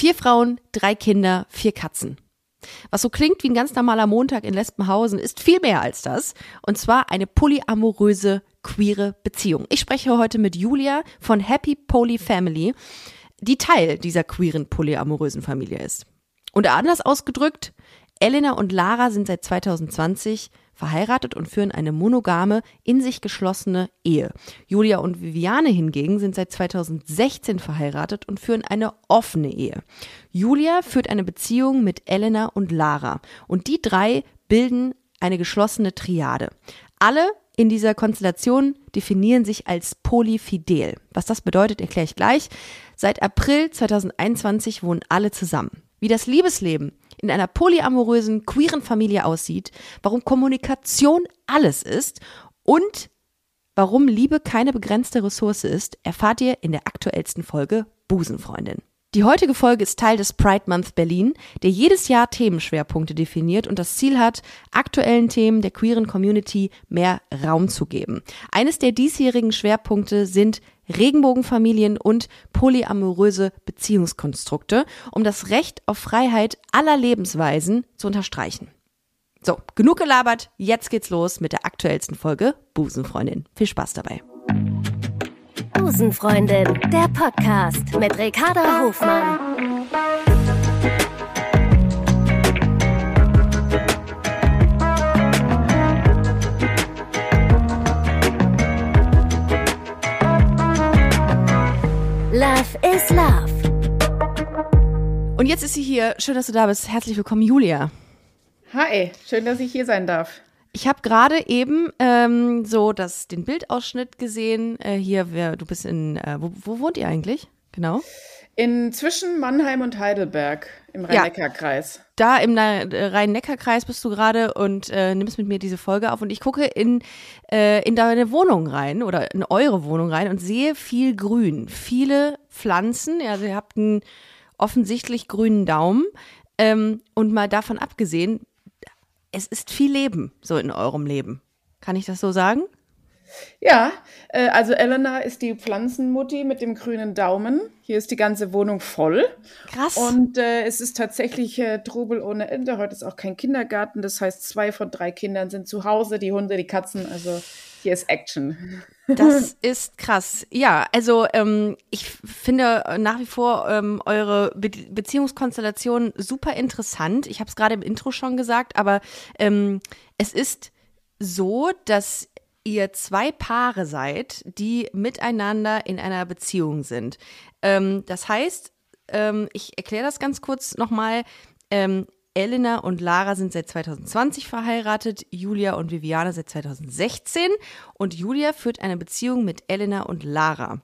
Vier Frauen, drei Kinder, vier Katzen. Was so klingt wie ein ganz normaler Montag in Lesbenhausen, ist viel mehr als das. Und zwar eine polyamoröse, queere Beziehung. Ich spreche heute mit Julia von Happy Poly Family, die Teil dieser queeren, polyamorösen Familie ist. Und anders ausgedrückt, Elena und Lara sind seit 2020 verheiratet und führen eine monogame, in sich geschlossene Ehe. Julia und Viviane hingegen sind seit 2016 verheiratet und führen eine offene Ehe. Julia führt eine Beziehung mit Elena und Lara und die drei bilden eine geschlossene Triade. Alle in dieser Konstellation definieren sich als polyfidel. Was das bedeutet, erkläre ich gleich. Seit April 2021 wohnen alle zusammen. Wie das Liebesleben in einer polyamorösen, queeren Familie aussieht, warum Kommunikation alles ist und warum Liebe keine begrenzte Ressource ist, erfahrt ihr in der aktuellsten Folge Busenfreundin. Die heutige Folge ist Teil des Pride Month Berlin, der jedes Jahr Themenschwerpunkte definiert und das Ziel hat, aktuellen Themen der queeren Community mehr Raum zu geben. Eines der diesjährigen Schwerpunkte sind Regenbogenfamilien und polyamoröse Beziehungskonstrukte, um das Recht auf Freiheit aller Lebensweisen zu unterstreichen. So, genug gelabert, jetzt geht's los mit der aktuellsten Folge Busenfreundin. Viel Spaß dabei. Busenfreundin, der Podcast mit Ricarda Hofmann. Love is Love. Und jetzt ist sie hier. Schön, dass du da bist. Herzlich willkommen, Julia. Hi, schön, dass ich hier sein darf. Ich habe gerade eben ähm, so das, den Bildausschnitt gesehen. Äh, hier, wer, du bist in, äh, wo, wo wohnt ihr eigentlich? Genau. In zwischen Mannheim und Heidelberg im Rhein-Neckar-Kreis. Ja, da im Rhein-Neckar-Kreis bist du gerade und äh, nimmst mit mir diese Folge auf und ich gucke in, äh, in deine Wohnung rein oder in eure Wohnung rein und sehe viel Grün, viele Pflanzen. Also ihr habt einen offensichtlich grünen Daumen. Ähm, und mal davon abgesehen, es ist viel Leben so in eurem Leben. Kann ich das so sagen? Ja, äh, also Elena ist die Pflanzenmutti mit dem grünen Daumen. Hier ist die ganze Wohnung voll. Krass. Und äh, es ist tatsächlich äh, Trubel ohne Ende. Heute ist auch kein Kindergarten. Das heißt, zwei von drei Kindern sind zu Hause, die Hunde, die Katzen. Also hier ist Action. Das ist krass. Ja, also ähm, ich finde nach wie vor ähm, eure Be Beziehungskonstellation super interessant. Ich habe es gerade im Intro schon gesagt, aber ähm, es ist so, dass ihr zwei Paare seid, die miteinander in einer Beziehung sind. Ähm, das heißt, ähm, ich erkläre das ganz kurz nochmal. Ähm, Elena und Lara sind seit 2020 verheiratet, Julia und Viviane seit 2016 und Julia führt eine Beziehung mit Elena und Lara.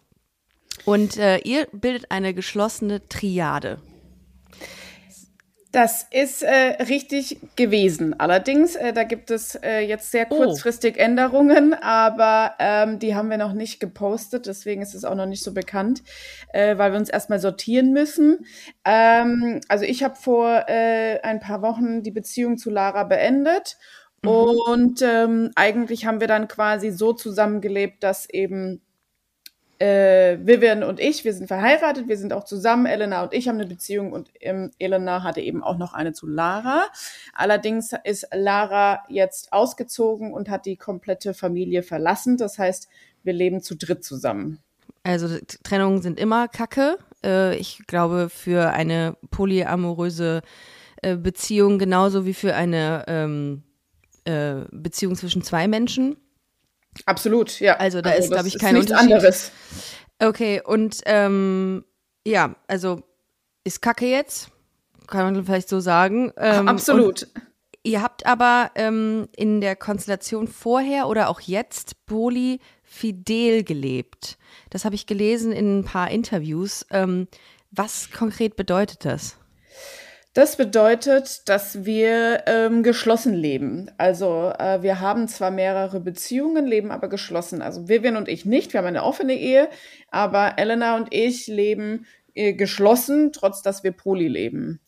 Und äh, ihr bildet eine geschlossene Triade. Das ist äh, richtig gewesen. Allerdings, äh, da gibt es äh, jetzt sehr oh. kurzfristig oh. Änderungen, aber ähm, die haben wir noch nicht gepostet, deswegen ist es auch noch nicht so bekannt, äh, weil wir uns erstmal sortieren müssen. Ähm, also ich habe vor äh, ein paar Wochen die Beziehung zu Lara beendet mhm. und ähm, eigentlich haben wir dann quasi so zusammengelebt, dass eben äh, Vivian und ich, wir sind verheiratet, wir sind auch zusammen. Elena und ich haben eine Beziehung und ähm, Elena hatte eben auch noch eine zu Lara. Allerdings ist Lara jetzt ausgezogen und hat die komplette Familie verlassen. Das heißt, wir leben zu dritt zusammen. Also Trennungen sind immer Kacke. Äh, ich glaube, für eine polyamoröse äh, Beziehung genauso wie für eine ähm, äh, Beziehung zwischen zwei Menschen Absolut, ja. Also da also ist, glaube ich, kein ist Unterschied. anderes. Okay, und ähm, ja, also ist Kacke jetzt, kann man vielleicht so sagen. Ähm, Absolut. Ihr habt aber ähm, in der Konstellation vorher oder auch jetzt polyfidel gelebt. Das habe ich gelesen in ein paar Interviews. Ähm, was konkret bedeutet das? Das bedeutet, dass wir ähm, geschlossen leben. Also äh, wir haben zwar mehrere Beziehungen, leben aber geschlossen. Also Vivian und ich nicht. Wir haben eine offene Ehe, aber Elena und ich leben äh, geschlossen, trotz dass wir poly leben.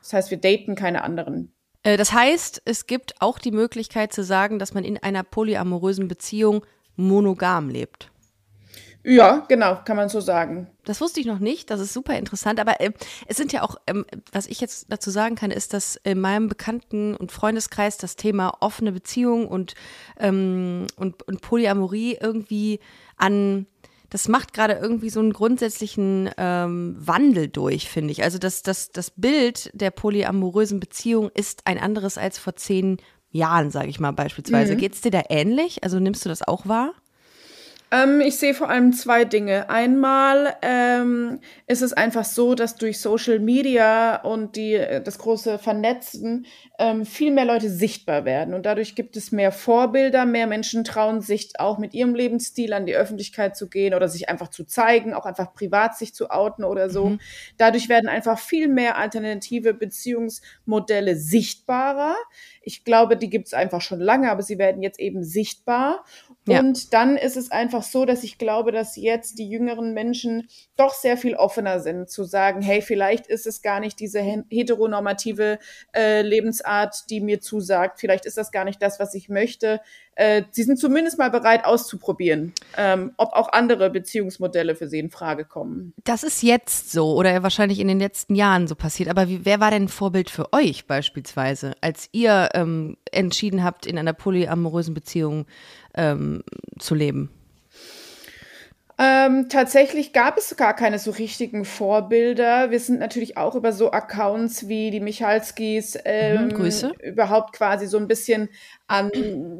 Das heißt, wir daten keine anderen. Äh, das heißt, es gibt auch die Möglichkeit zu sagen, dass man in einer polyamorösen Beziehung monogam lebt. Ja, genau, kann man so sagen. Das wusste ich noch nicht, das ist super interessant, aber äh, es sind ja auch, ähm, was ich jetzt dazu sagen kann, ist, dass in meinem Bekannten- und Freundeskreis das Thema offene Beziehung und, ähm, und, und Polyamorie irgendwie an das macht gerade irgendwie so einen grundsätzlichen ähm, Wandel durch, finde ich. Also das, das, das Bild der polyamorösen Beziehung ist ein anderes als vor zehn Jahren, sage ich mal beispielsweise. Mhm. Geht es dir da ähnlich? Also nimmst du das auch wahr? Ähm, ich sehe vor allem zwei Dinge. Einmal ähm, ist es einfach so, dass durch Social Media und die, äh, das große Vernetzen ähm, viel mehr Leute sichtbar werden. Und dadurch gibt es mehr Vorbilder, mehr Menschen trauen sich auch mit ihrem Lebensstil an die Öffentlichkeit zu gehen oder sich einfach zu zeigen, auch einfach privat sich zu outen oder so. Mhm. Dadurch werden einfach viel mehr alternative Beziehungsmodelle sichtbarer. Ich glaube, die gibt es einfach schon lange, aber sie werden jetzt eben sichtbar. Ja. Und dann ist es einfach so, dass ich glaube, dass jetzt die jüngeren Menschen doch sehr viel offener sind, zu sagen, hey, vielleicht ist es gar nicht diese heteronormative äh, Lebensart, die mir zusagt. Vielleicht ist das gar nicht das, was ich möchte. Äh, sie sind zumindest mal bereit auszuprobieren, ähm, ob auch andere Beziehungsmodelle für sie in Frage kommen. Das ist jetzt so oder wahrscheinlich in den letzten Jahren so passiert. Aber wie, wer war denn Vorbild für euch beispielsweise, als ihr ähm, entschieden habt, in einer polyamorösen Beziehung ähm, zu leben? Ähm, tatsächlich gab es gar keine so richtigen Vorbilder. Wir sind natürlich auch über so Accounts wie die Michalskis mhm, ähm, mhm, überhaupt quasi so ein bisschen an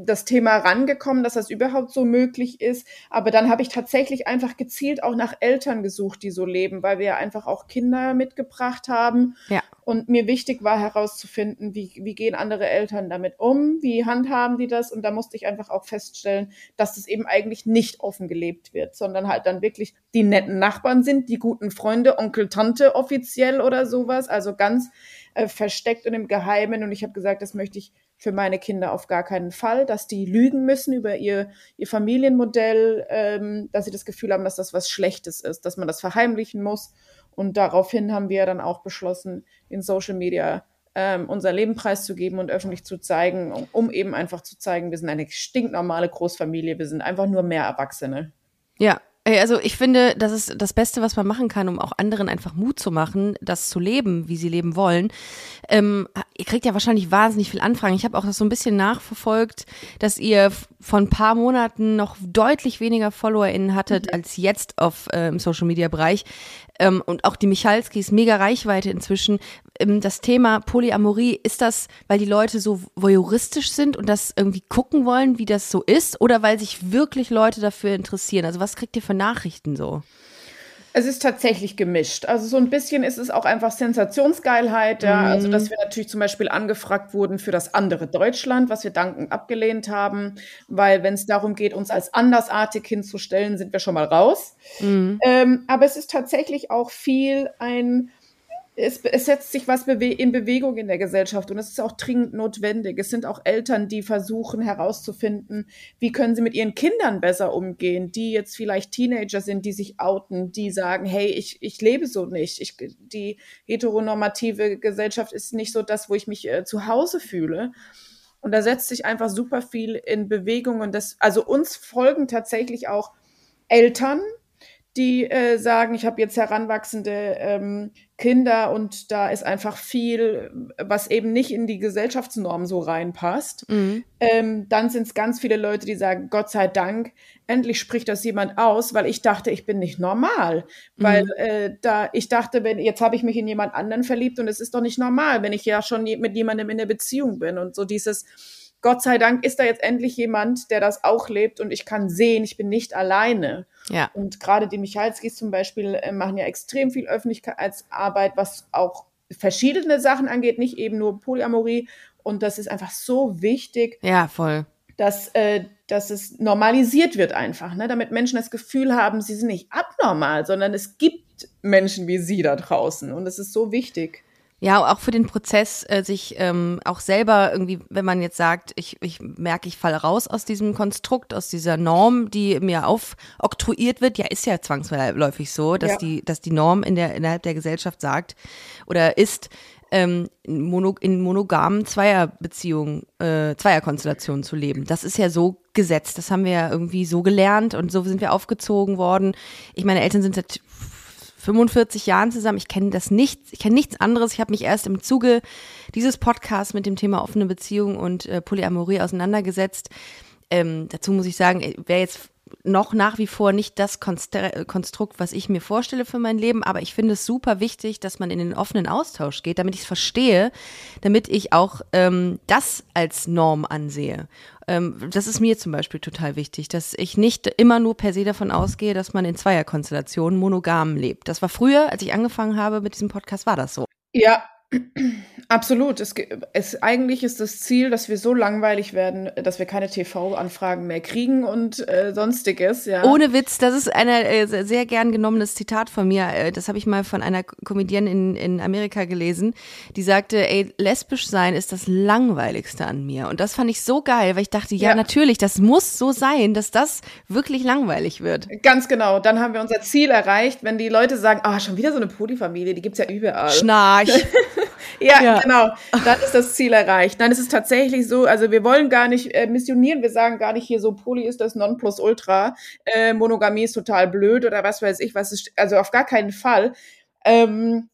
das Thema rangekommen, dass das überhaupt so möglich ist. Aber dann habe ich tatsächlich einfach gezielt auch nach Eltern gesucht, die so leben, weil wir einfach auch Kinder mitgebracht haben. Ja. Und mir wichtig war herauszufinden, wie, wie gehen andere Eltern damit um, wie handhaben die das. Und da musste ich einfach auch feststellen, dass das eben eigentlich nicht offen gelebt wird, sondern halt dann wirklich die netten Nachbarn sind, die guten Freunde, Onkel, Tante offiziell oder sowas. Also ganz äh, versteckt und im Geheimen. Und ich habe gesagt, das möchte ich für meine Kinder auf gar keinen Fall, dass die lügen müssen über ihr, ihr Familienmodell, ähm, dass sie das Gefühl haben, dass das was Schlechtes ist, dass man das verheimlichen muss. Und daraufhin haben wir dann auch beschlossen, in Social Media ähm, unser Leben preiszugeben und öffentlich zu zeigen, um, um eben einfach zu zeigen, wir sind eine stinknormale Großfamilie, wir sind einfach nur mehr Erwachsene. Ja, also ich finde, das ist das Beste, was man machen kann, um auch anderen einfach Mut zu machen, das zu leben, wie sie leben wollen. Ähm, ihr kriegt ja wahrscheinlich wahnsinnig viel Anfragen. Ich habe auch das so ein bisschen nachverfolgt, dass ihr von ein paar Monaten noch deutlich weniger FollowerInnen hattet mhm. als jetzt auf äh, im Social Media Bereich. Ähm, und auch die Michalskis, mega Reichweite inzwischen. Ähm, das Thema Polyamorie, ist das, weil die Leute so voyeuristisch sind und das irgendwie gucken wollen, wie das so ist, oder weil sich wirklich Leute dafür interessieren? Also was kriegt ihr für Nachrichten so? Es ist tatsächlich gemischt. Also so ein bisschen ist es auch einfach Sensationsgeilheit, ja. Mhm. Also dass wir natürlich zum Beispiel angefragt wurden für das andere Deutschland, was wir dankend abgelehnt haben, weil wenn es darum geht, uns als andersartig hinzustellen, sind wir schon mal raus. Mhm. Ähm, aber es ist tatsächlich auch viel ein es, es, setzt sich was bewe in Bewegung in der Gesellschaft und es ist auch dringend notwendig. Es sind auch Eltern, die versuchen herauszufinden, wie können sie mit ihren Kindern besser umgehen, die jetzt vielleicht Teenager sind, die sich outen, die sagen, hey, ich, ich lebe so nicht. Ich, die heteronormative Gesellschaft ist nicht so das, wo ich mich äh, zu Hause fühle. Und da setzt sich einfach super viel in Bewegung und das, also uns folgen tatsächlich auch Eltern, die äh, sagen, ich habe jetzt heranwachsende ähm, Kinder und da ist einfach viel, was eben nicht in die Gesellschaftsnorm so reinpasst. Mhm. Ähm, dann sind es ganz viele Leute, die sagen, Gott sei Dank, endlich spricht das jemand aus, weil ich dachte, ich bin nicht normal. Mhm. Weil äh, da ich dachte, wenn jetzt habe ich mich in jemand anderen verliebt und es ist doch nicht normal, wenn ich ja schon mit jemandem in der Beziehung bin und so dieses Gott sei Dank ist da jetzt endlich jemand, der das auch lebt und ich kann sehen, ich bin nicht alleine. Ja. Und gerade die Michalskis zum Beispiel äh, machen ja extrem viel Öffentlichkeitsarbeit, was auch verschiedene Sachen angeht, nicht eben nur Polyamorie. Und das ist einfach so wichtig. Ja, voll. Dass, äh, dass es normalisiert wird einfach, ne? damit Menschen das Gefühl haben, sie sind nicht abnormal, sondern es gibt Menschen wie sie da draußen. Und es ist so wichtig. Ja, auch für den Prozess, äh, sich ähm, auch selber irgendwie, wenn man jetzt sagt, ich, ich merke, ich falle raus aus diesem Konstrukt, aus dieser Norm, die mir aufoktroyiert wird, ja, ist ja zwangsläufig so, dass ja. die, dass die Norm in der, innerhalb der Gesellschaft sagt oder ist, ähm, mono, in monogamen Zweierbeziehungen, äh, Zweierkonstellationen zu leben. Das ist ja so Gesetz. Das haben wir ja irgendwie so gelernt und so sind wir aufgezogen worden. Ich meine Eltern sind seit 45 Jahren zusammen. Ich kenne das nicht, ich kenne nichts anderes. Ich habe mich erst im Zuge dieses Podcasts mit dem Thema offene Beziehung und äh, Polyamorie auseinandergesetzt. Ähm, dazu muss ich sagen, äh, wer jetzt noch nach wie vor nicht das Konstrukt, was ich mir vorstelle für mein Leben, aber ich finde es super wichtig, dass man in den offenen Austausch geht, damit ich es verstehe, damit ich auch ähm, das als Norm ansehe. Ähm, das ist mir zum Beispiel total wichtig, dass ich nicht immer nur per se davon ausgehe, dass man in Zweierkonstellationen monogam lebt. Das war früher, als ich angefangen habe mit diesem Podcast, war das so. Ja, Absolut. Es, es, eigentlich ist das Ziel, dass wir so langweilig werden, dass wir keine TV-Anfragen mehr kriegen und äh, sonstiges. Ja. Ohne Witz, das ist ein äh, sehr gern genommenes Zitat von mir. Äh, das habe ich mal von einer Comedienne in, in Amerika gelesen, die sagte, ey, lesbisch sein ist das langweiligste an mir. Und das fand ich so geil, weil ich dachte, ja, ja. natürlich, das muss so sein, dass das wirklich langweilig wird. Ganz genau. Dann haben wir unser Ziel erreicht, wenn die Leute sagen, ah, schon wieder so eine Polyfamilie, die gibt's ja überall. Schnarch. ja, ja, genau. Dann ist das Ziel erreicht. Nein, es ist tatsächlich so, also wir wollen gar nicht äh, missionieren, wir sagen gar nicht hier so, Poly ist das Nonplusultra, äh, Monogamie ist total blöd oder was weiß ich, was ist, also auf gar keinen Fall. Ähm,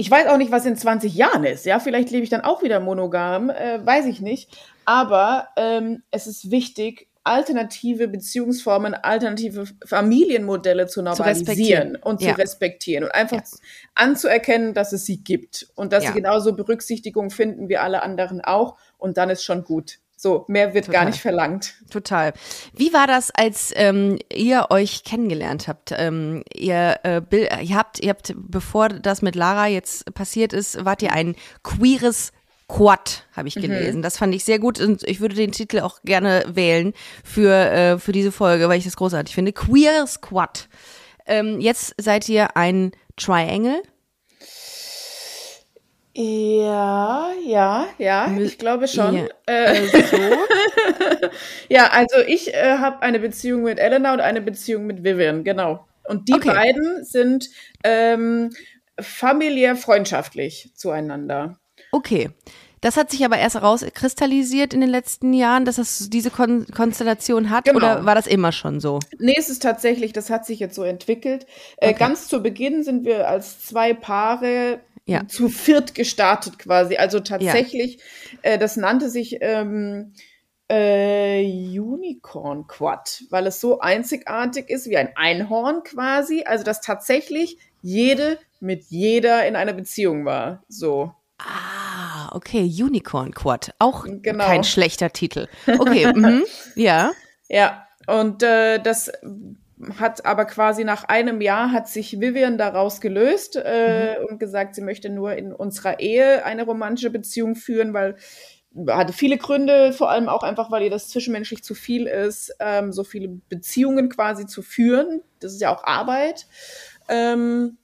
ich weiß auch nicht, was in 20 Jahren ist. Ja, vielleicht lebe ich dann auch wieder monogam, äh, weiß ich nicht. Aber ähm, es ist wichtig, alternative Beziehungsformen, alternative Familienmodelle zu normalisieren zu und zu ja. respektieren und einfach ja. anzuerkennen, dass es sie gibt und dass ja. sie genauso Berücksichtigung finden wie alle anderen auch und dann ist schon gut. So, mehr wird Total. gar nicht verlangt. Total. Wie war das, als ähm, ihr euch kennengelernt habt? Ähm, ihr, äh, ihr habt, ihr habt, bevor das mit Lara jetzt passiert ist, wart ihr ein queeres Quad, habe ich mhm. gelesen. Mhm. Das fand ich sehr gut und ich würde den Titel auch gerne wählen für, äh, für diese Folge, weil ich das großartig finde. Queer Squad. Ähm, jetzt seid ihr ein Triangle. Ja, ja, ja, ich glaube schon. Ja, äh, so. ja also ich äh, habe eine Beziehung mit Elena und eine Beziehung mit Vivian, genau. Und die okay. beiden sind ähm, familiär freundschaftlich zueinander. Okay. Das hat sich aber erst herauskristallisiert in den letzten Jahren, dass es diese Kon Konstellation hat genau. oder war das immer schon so? Nee, es ist tatsächlich, das hat sich jetzt so entwickelt. Äh, okay. Äh, ganz zu Beginn sind wir als zwei Paare ja. zu viert gestartet quasi. Also tatsächlich, ja. äh, das nannte sich ähm, äh, Unicorn Quad, weil es so einzigartig ist wie ein Einhorn quasi. Also dass tatsächlich jede mit jeder in einer Beziehung war. So. Ah, okay, Unicorn Quad. Auch genau. kein schlechter Titel. Okay, mhm. ja. Ja, und äh, das hat aber quasi nach einem Jahr hat sich Vivian daraus gelöst äh, mhm. und gesagt, sie möchte nur in unserer Ehe eine romantische Beziehung führen, weil hatte viele Gründe, vor allem auch einfach, weil ihr das zwischenmenschlich zu viel ist, ähm, so viele Beziehungen quasi zu führen. Das ist ja auch Arbeit. Ähm,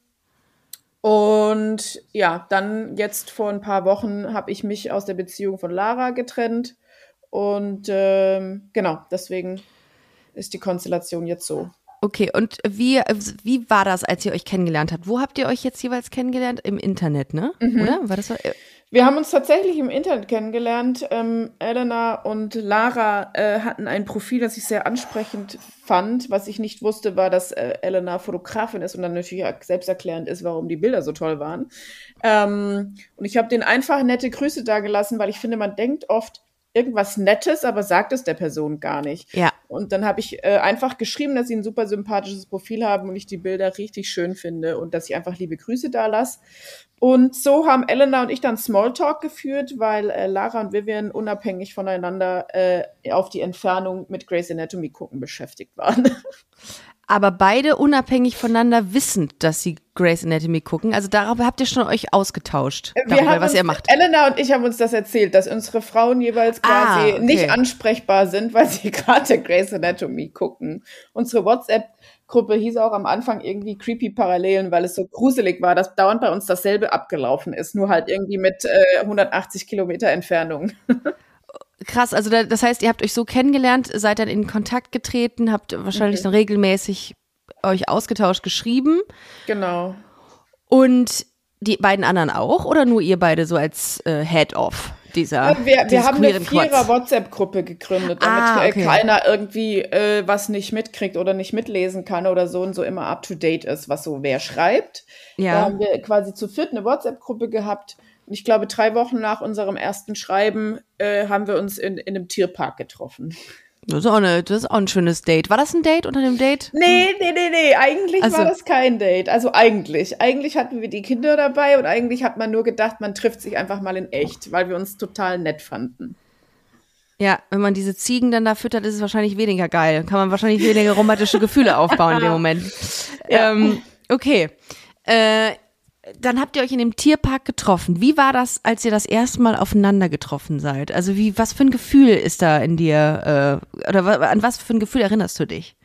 und ja, dann jetzt vor ein paar Wochen habe ich mich aus der Beziehung von Lara getrennt. Und ähm, genau, deswegen ist die Konstellation jetzt so. Okay, und wie, wie war das, als ihr euch kennengelernt habt? Wo habt ihr euch jetzt jeweils kennengelernt? Im Internet, ne? Mhm. Oder? War das so? Wir haben uns tatsächlich im Internet kennengelernt. Ähm, Elena und Lara äh, hatten ein Profil, das ich sehr ansprechend fand. Was ich nicht wusste, war, dass äh, Elena Fotografin ist und dann natürlich selbsterklärend ist, warum die Bilder so toll waren. Ähm, und ich habe denen einfach nette Grüße da gelassen, weil ich finde, man denkt oft, irgendwas Nettes, aber sagt es der Person gar nicht. Ja. Und dann habe ich äh, einfach geschrieben, dass sie ein super sympathisches Profil haben und ich die Bilder richtig schön finde und dass ich einfach liebe Grüße da lasse. Und so haben Elena und ich dann Smalltalk geführt, weil äh, Lara und Vivian unabhängig voneinander äh, auf die Entfernung mit Grey's Anatomy gucken beschäftigt waren. aber beide unabhängig voneinander wissend, dass sie Grey's Anatomy gucken. Also darüber habt ihr schon euch ausgetauscht, wir darüber, was uns, ihr macht. Elena und ich haben uns das erzählt, dass unsere Frauen jeweils ah, quasi ah, okay. nicht ansprechbar sind, weil sie gerade Grey's Anatomy gucken. Unsere WhatsApp-Gruppe hieß auch am Anfang irgendwie Creepy Parallelen, weil es so gruselig war, dass dauernd bei uns dasselbe abgelaufen ist, nur halt irgendwie mit äh, 180 Kilometer Entfernung. Krass, also das heißt, ihr habt euch so kennengelernt, seid dann in Kontakt getreten, habt wahrscheinlich okay. dann regelmäßig euch ausgetauscht, geschrieben. Genau. Und die beiden anderen auch oder nur ihr beide so als äh, Head-Off? dieser Wir, wir haben eine vierer WhatsApp-Gruppe gegründet, damit ah, okay. keiner irgendwie äh, was nicht mitkriegt oder nicht mitlesen kann oder so und so immer up-to-date ist, was so wer schreibt. Ja. Da haben wir quasi zu viert eine WhatsApp-Gruppe gehabt. Ich glaube, drei Wochen nach unserem ersten Schreiben äh, haben wir uns in, in einem Tierpark getroffen. Das ist, auch eine, das ist auch ein schönes Date. War das ein Date unter dem Date? Nee, nee, nee, nee. Eigentlich also, war das kein Date. Also eigentlich. Eigentlich hatten wir die Kinder dabei und eigentlich hat man nur gedacht, man trifft sich einfach mal in echt, weil wir uns total nett fanden. Ja, wenn man diese Ziegen dann da füttert, ist es wahrscheinlich weniger geil. Kann man wahrscheinlich weniger romantische Gefühle aufbauen in dem Moment. Ja. Ähm, okay. Äh, dann habt ihr euch in dem Tierpark getroffen. Wie war das, als ihr das erste Mal aufeinander getroffen seid? Also wie, was für ein Gefühl ist da in dir, äh, oder an was für ein Gefühl erinnerst du dich?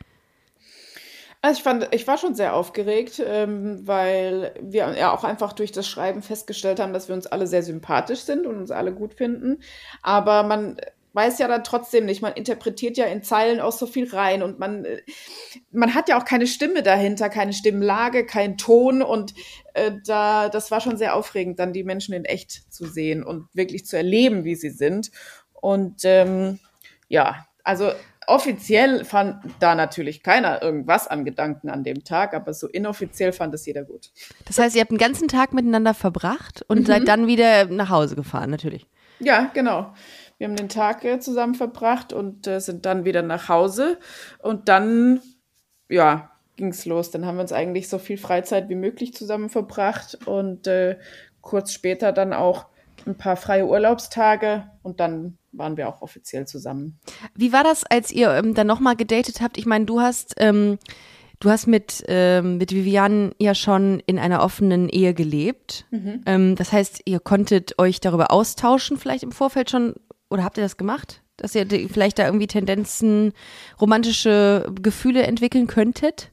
Also ich fand, ich war schon sehr aufgeregt, ähm, weil wir ja auch einfach durch das Schreiben festgestellt haben, dass wir uns alle sehr sympathisch sind und uns alle gut finden. Aber man weiß ja dann trotzdem nicht. Man interpretiert ja in Zeilen auch so viel rein und man, äh, man hat ja auch keine Stimme dahinter, keine Stimmlage, keinen Ton und äh, da, das war schon sehr aufregend, dann die Menschen in echt zu sehen und wirklich zu erleben, wie sie sind. Und ähm, ja, also offiziell fand da natürlich keiner irgendwas an Gedanken an dem Tag, aber so inoffiziell fand es jeder gut. Das heißt, ihr habt einen ganzen Tag miteinander verbracht und mhm. seid dann wieder nach Hause gefahren, natürlich. Ja, genau. Wir haben den Tag äh, zusammen verbracht und äh, sind dann wieder nach Hause. Und dann, ja, ging es los. Dann haben wir uns eigentlich so viel Freizeit wie möglich zusammen verbracht und äh, kurz später dann auch ein paar freie Urlaubstage und dann waren wir auch offiziell zusammen. Wie war das, als ihr ähm, dann nochmal gedatet habt? Ich meine, du hast, ähm, du hast mit, ähm, mit Vivian ja schon in einer offenen Ehe gelebt. Mhm. Ähm, das heißt, ihr konntet euch darüber austauschen, vielleicht im Vorfeld schon oder habt ihr das gemacht? Dass ihr vielleicht da irgendwie Tendenzen, romantische Gefühle entwickeln könntet?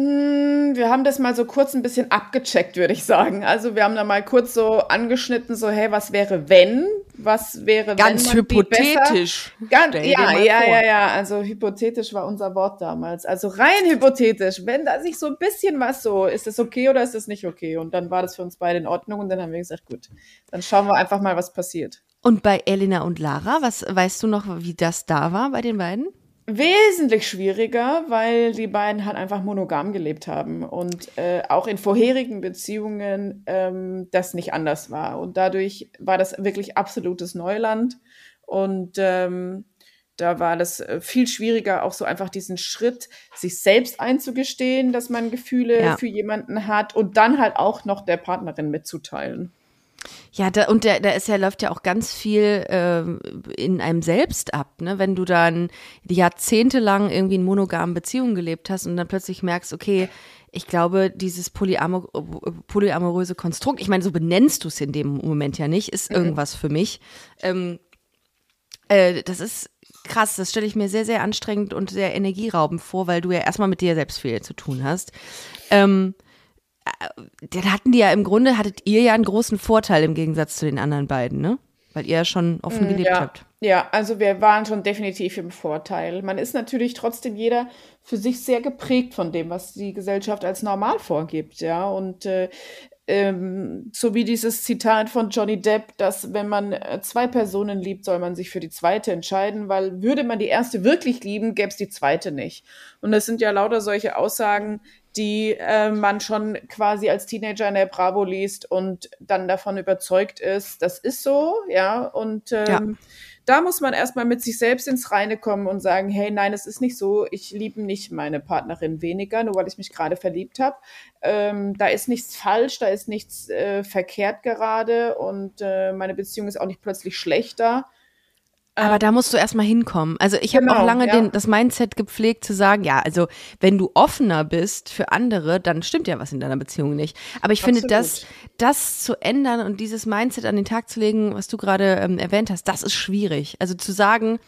Mm, wir haben das mal so kurz ein bisschen abgecheckt, würde ich sagen. Also wir haben da mal kurz so angeschnitten, so hey, was wäre wenn? Was wäre Ganz wenn hypothetisch. Ganz, ja, ja, ja, ja. Also hypothetisch war unser Wort damals. Also rein hypothetisch. Wenn da sich so ein bisschen was so, ist das okay oder ist das nicht okay? Und dann war das für uns beide in Ordnung und dann haben wir gesagt, gut, dann schauen wir einfach mal, was passiert. Und bei Elena und Lara, was weißt du noch, wie das da war bei den beiden? Wesentlich schwieriger, weil die beiden halt einfach monogam gelebt haben und äh, auch in vorherigen Beziehungen ähm, das nicht anders war. Und dadurch war das wirklich absolutes Neuland. Und ähm, da war das äh, viel schwieriger, auch so einfach diesen Schritt, sich selbst einzugestehen, dass man Gefühle ja. für jemanden hat und dann halt auch noch der Partnerin mitzuteilen. Ja, da, und da, da ist ja, läuft ja auch ganz viel äh, in einem selbst ab, ne? Wenn du dann jahrzehntelang irgendwie in monogamen Beziehungen gelebt hast und dann plötzlich merkst, okay, ich glaube, dieses polyamor polyamoröse Konstrukt, ich meine, so benennst du es in dem Moment ja nicht, ist mhm. irgendwas für mich. Ähm, äh, das ist krass, das stelle ich mir sehr, sehr anstrengend und sehr energieraubend vor, weil du ja erstmal mit dir selbst viel zu tun hast. Ähm, dann hatten die ja im Grunde, hattet ihr ja einen großen Vorteil im Gegensatz zu den anderen beiden, ne? Weil ihr ja schon offen mm, gelebt ja. habt. Ja, also wir waren schon definitiv im Vorteil. Man ist natürlich trotzdem jeder für sich sehr geprägt von dem, was die Gesellschaft als normal vorgibt, ja. Und äh, ähm, so wie dieses Zitat von Johnny Depp, dass wenn man äh, zwei Personen liebt, soll man sich für die zweite entscheiden, weil würde man die erste wirklich lieben, gäbe es die zweite nicht. Und das sind ja lauter solche Aussagen, die äh, man schon quasi als Teenager in der Bravo liest und dann davon überzeugt ist, das ist so, ja. Und ähm, ja. da muss man erstmal mit sich selbst ins Reine kommen und sagen, hey, nein, es ist nicht so, ich liebe nicht meine Partnerin weniger, nur weil ich mich gerade verliebt habe. Ähm, da ist nichts falsch, da ist nichts äh, verkehrt gerade und äh, meine Beziehung ist auch nicht plötzlich schlechter aber da musst du erstmal hinkommen. Also ich habe genau, auch lange ja. den, das Mindset gepflegt zu sagen, ja, also wenn du offener bist für andere, dann stimmt ja was in deiner Beziehung nicht. Aber ich Absolut. finde, das, das zu ändern und dieses Mindset an den Tag zu legen, was du gerade ähm, erwähnt hast, das ist schwierig. Also zu sagen,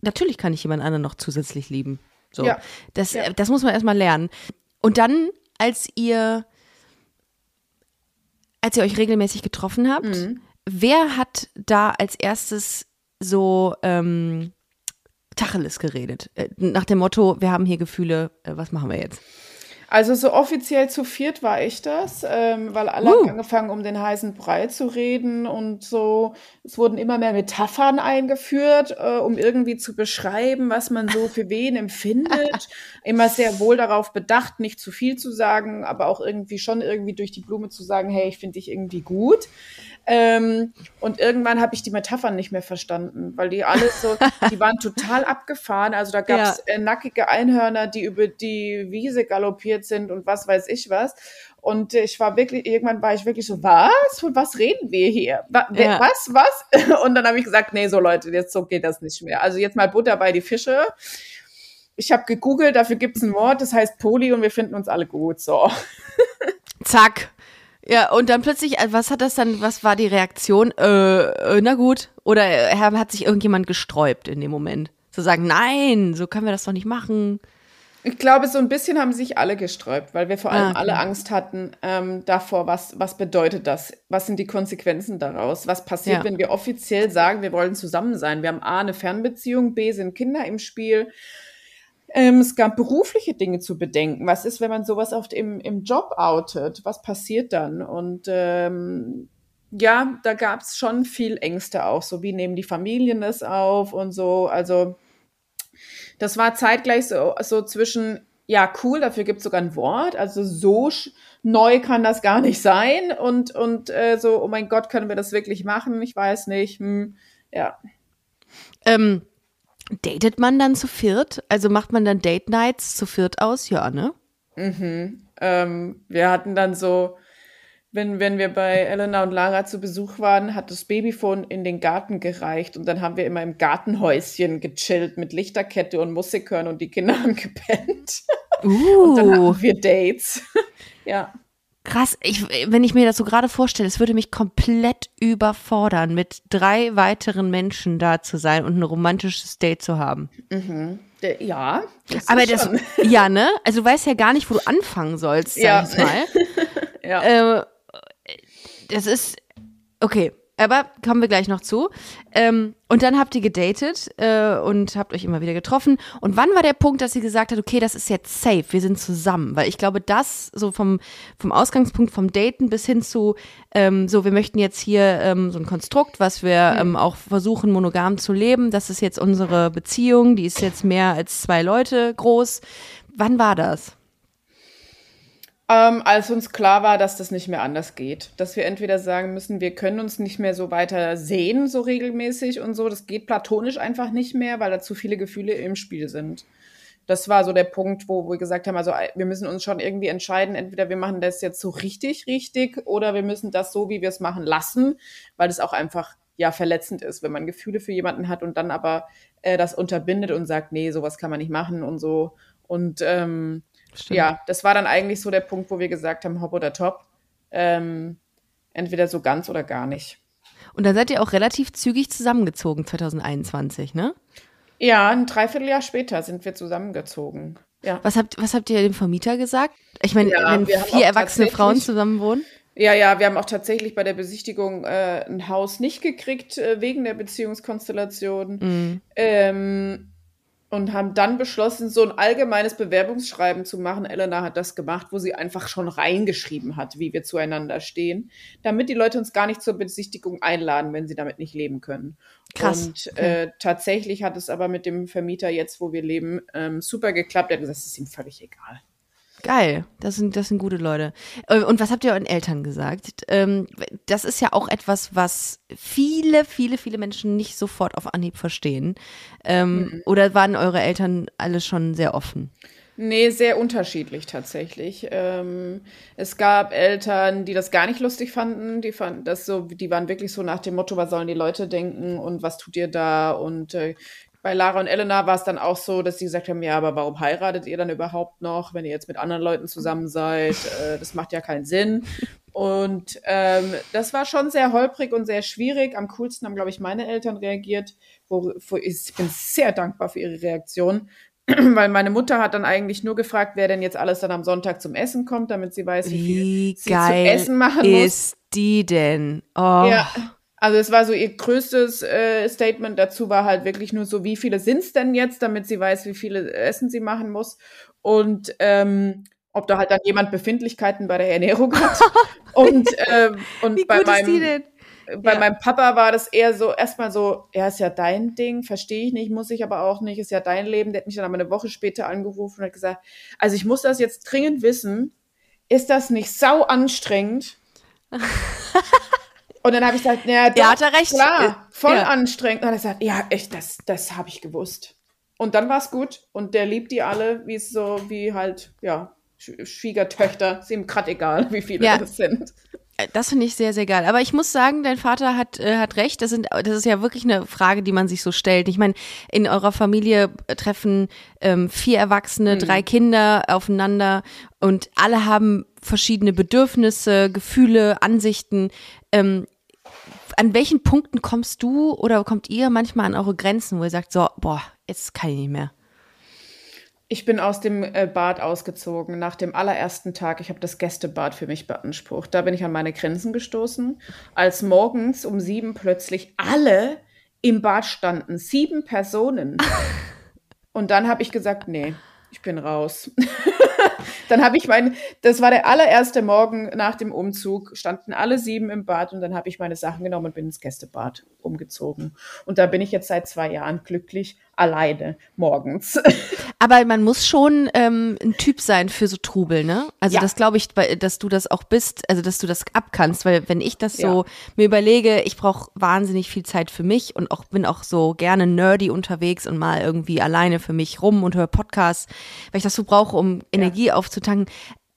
natürlich kann ich jemand anderen noch zusätzlich lieben. So, ja. Das, ja. das muss man erstmal lernen. Und dann, als ihr, als ihr euch regelmäßig getroffen habt, mhm. wer hat da als erstes so ähm, Tacheles geredet. Äh, nach dem Motto, wir haben hier Gefühle, äh, was machen wir jetzt? Also so offiziell zu viert war ich das, ähm, weil alle uh. haben angefangen, um den heißen Brei zu reden und so. Es wurden immer mehr Metaphern eingeführt, äh, um irgendwie zu beschreiben, was man so für wen empfindet. immer sehr wohl darauf bedacht, nicht zu viel zu sagen, aber auch irgendwie schon irgendwie durch die Blume zu sagen, hey, ich finde dich irgendwie gut. Ähm, und irgendwann habe ich die Metaphern nicht mehr verstanden, weil die alle so, die waren total abgefahren. Also da gab es ja. äh, nackige Einhörner, die über die Wiese galoppiert sind und was weiß ich was. Und ich war wirklich, irgendwann war ich wirklich so, was? Von was reden wir hier? Was, ja. was? was? Und dann habe ich gesagt, nee, so Leute, jetzt so geht das nicht mehr. Also jetzt mal Butter bei die Fische. Ich habe gegoogelt, dafür gibt es ein Wort, das heißt Poli und wir finden uns alle gut. So. Zack. Ja, und dann plötzlich, äh, was hat das dann, was war die Reaktion? Äh, äh na gut. Oder äh, hat sich irgendjemand gesträubt in dem Moment? Zu sagen, nein, so können wir das doch nicht machen. Ich glaube, so ein bisschen haben sich alle gesträubt, weil wir vor allem ah, okay. alle Angst hatten ähm, davor, was, was bedeutet das? Was sind die Konsequenzen daraus? Was passiert, ja. wenn wir offiziell sagen, wir wollen zusammen sein? Wir haben A, eine Fernbeziehung, B, sind Kinder im Spiel. Ähm, es gab berufliche Dinge zu bedenken. Was ist, wenn man sowas oft im, im Job outet? Was passiert dann? Und ähm, ja, da gab es schon viel Ängste auch. So, wie nehmen die Familien das auf und so. Also, das war zeitgleich so, so zwischen, ja, cool, dafür gibt es sogar ein Wort. Also, so neu kann das gar nicht sein. Und, und äh, so, oh mein Gott, können wir das wirklich machen? Ich weiß nicht. Hm, ja. Ähm, Datet man dann zu viert? Also macht man dann Date Nights zu viert aus? Ja, ne? Mhm. Ähm, wir hatten dann so, wenn, wenn wir bei Elena und Lara zu Besuch waren, hat das Babyphone in den Garten gereicht und dann haben wir immer im Gartenhäuschen gechillt mit Lichterkette und Musik hören und die Kinder haben gepennt. Uh. und dann hatten wir Dates. ja. Krass, ich, wenn ich mir das so gerade vorstelle, es würde mich komplett überfordern, mit drei weiteren Menschen da zu sein und ein romantisches Date zu haben. Mhm. Ja. Das Aber das, schon. ja, ne? Also du weißt ja gar nicht, wo du anfangen sollst, sag ja. ich mal. ja. Äh, das ist, okay, aber kommen wir gleich noch zu. Ähm, und dann habt ihr gedatet äh, und habt euch immer wieder getroffen. Und wann war der Punkt, dass ihr gesagt habt, okay, das ist jetzt safe, wir sind zusammen? Weil ich glaube, das so vom, vom Ausgangspunkt vom Daten bis hin zu, ähm, so, wir möchten jetzt hier ähm, so ein Konstrukt, was wir ähm, auch versuchen, monogam zu leben. Das ist jetzt unsere Beziehung, die ist jetzt mehr als zwei Leute groß. Wann war das? Ähm, als uns klar war, dass das nicht mehr anders geht. Dass wir entweder sagen müssen, wir können uns nicht mehr so weiter sehen, so regelmäßig und so. Das geht platonisch einfach nicht mehr, weil da zu viele Gefühle im Spiel sind. Das war so der Punkt, wo wir gesagt haben, also wir müssen uns schon irgendwie entscheiden, entweder wir machen das jetzt so richtig, richtig oder wir müssen das so, wie wir es machen, lassen, weil das auch einfach ja verletzend ist, wenn man Gefühle für jemanden hat und dann aber äh, das unterbindet und sagt, nee, sowas kann man nicht machen und so. Und ähm, Stimmt. Ja, das war dann eigentlich so der Punkt, wo wir gesagt haben, hopp oder top. Ähm, entweder so ganz oder gar nicht. Und dann seid ihr auch relativ zügig zusammengezogen 2021, ne? Ja, ein Dreivierteljahr später sind wir zusammengezogen. Ja. Was habt, was habt ihr dem Vermieter gesagt? Ich meine, ja, wenn vier erwachsene Frauen zusammen wohnen? Ja, ja, wir haben auch tatsächlich bei der Besichtigung äh, ein Haus nicht gekriegt äh, wegen der Beziehungskonstellation. Mhm. Ähm, und haben dann beschlossen, so ein allgemeines Bewerbungsschreiben zu machen. Elena hat das gemacht, wo sie einfach schon reingeschrieben hat, wie wir zueinander stehen, damit die Leute uns gar nicht zur Besichtigung einladen, wenn sie damit nicht leben können. Krass. Und äh, tatsächlich hat es aber mit dem Vermieter jetzt, wo wir leben, ähm, super geklappt. Er hat gesagt, es ist ihm völlig egal. Geil, das sind, das sind gute Leute. Äh, und was habt ihr euren Eltern gesagt? Ähm, das ist ja auch etwas, was viele, viele, viele Menschen nicht sofort auf Anhieb verstehen. Ähm, mhm. Oder waren eure Eltern alle schon sehr offen? Nee, sehr unterschiedlich tatsächlich. Ähm, es gab Eltern, die das gar nicht lustig fanden. Die fanden das so, die waren wirklich so nach dem Motto, was sollen die Leute denken und was tut ihr da? Und äh, bei Lara und Elena war es dann auch so, dass sie gesagt haben, ja, aber warum heiratet ihr dann überhaupt noch, wenn ihr jetzt mit anderen Leuten zusammen seid? Äh, das macht ja keinen Sinn. Und ähm, das war schon sehr holprig und sehr schwierig. Am coolsten haben, glaube ich, meine Eltern reagiert. Wo, wo ich bin sehr dankbar für ihre Reaktion, weil meine Mutter hat dann eigentlich nur gefragt, wer denn jetzt alles dann am Sonntag zum Essen kommt, damit sie weiß, wie, wie viel sie zum Essen machen muss. Wie ist die denn? Oh. Ja. Also es war so ihr größtes äh, Statement dazu war halt wirklich nur so, wie viele sind es denn jetzt, damit sie weiß, wie viele Essen sie machen muss. Und ähm, ob da halt dann jemand Befindlichkeiten bei der Ernährung hat. und äh, und Wie bei meinem bei Ja. meinem Papa war das eher so, erstmal so, ja, ist ja dein Ding, verstehe ich nicht, muss ich aber auch nicht, ist ja dein Leben. Der hat mich dann aber eine Woche später angerufen und hat gesagt, also ich muss das jetzt dringend wissen, ist das nicht sau anstrengend? und dann habe ich gesagt, ja, doch, Ja, hat er recht. klar, voll Ja. anstrengend. Und er gesagt, ja, echt, das, das habe ich gewusst. Und dann war es gut und der liebt die alle, wie es so, wie halt, ja, Sch- Schwiegertöchter, ist ihm grad egal, wie viele Ja. das sind. Äh, Das finde ich sehr, sehr geil. Aber ich muss sagen, dein Vater hat, äh, hat recht. Das, sind, das ist ja wirklich eine Frage, die man sich so stellt. Ich meine, in eurer Familie treffen ähm, vier Erwachsene, drei Kinder aufeinander und alle haben verschiedene Bedürfnisse, Gefühle, Ansichten. Ähm, an welchen Punkten kommst du oder kommt ihr manchmal an eure Grenzen, wo ihr sagt, so, boah, jetzt kann ich nicht mehr? Ich bin aus dem äh, Bad ausgezogen nach dem allerersten Tag. Ich habe das Gästebad für mich beansprucht. Da bin ich an meine Grenzen gestoßen, als morgens um sieben plötzlich alle im Bad standen. Sieben Personen. Und dann habe ich gesagt, nee, ich bin raus. dann habe ich mein, das war der allererste Morgen nach dem Umzug, standen alle sieben im Bad und dann habe ich meine Sachen genommen und bin ins Gästebad umgezogen. Und da bin ich jetzt seit zwei Jahren glücklich alleine morgens. Aber man muss schon ähm, ein Typ sein für so Trubel, ne? Also Ja. das glaube ich, dass du das auch bist, also dass du das abkannst, weil wenn ich das so Ja. mir überlege, ich brauche wahnsinnig viel Zeit für mich und auch bin auch so gerne nerdy unterwegs und mal irgendwie alleine für mich rum und höre Podcasts, weil ich das so brauche, um Energie aufzutanken.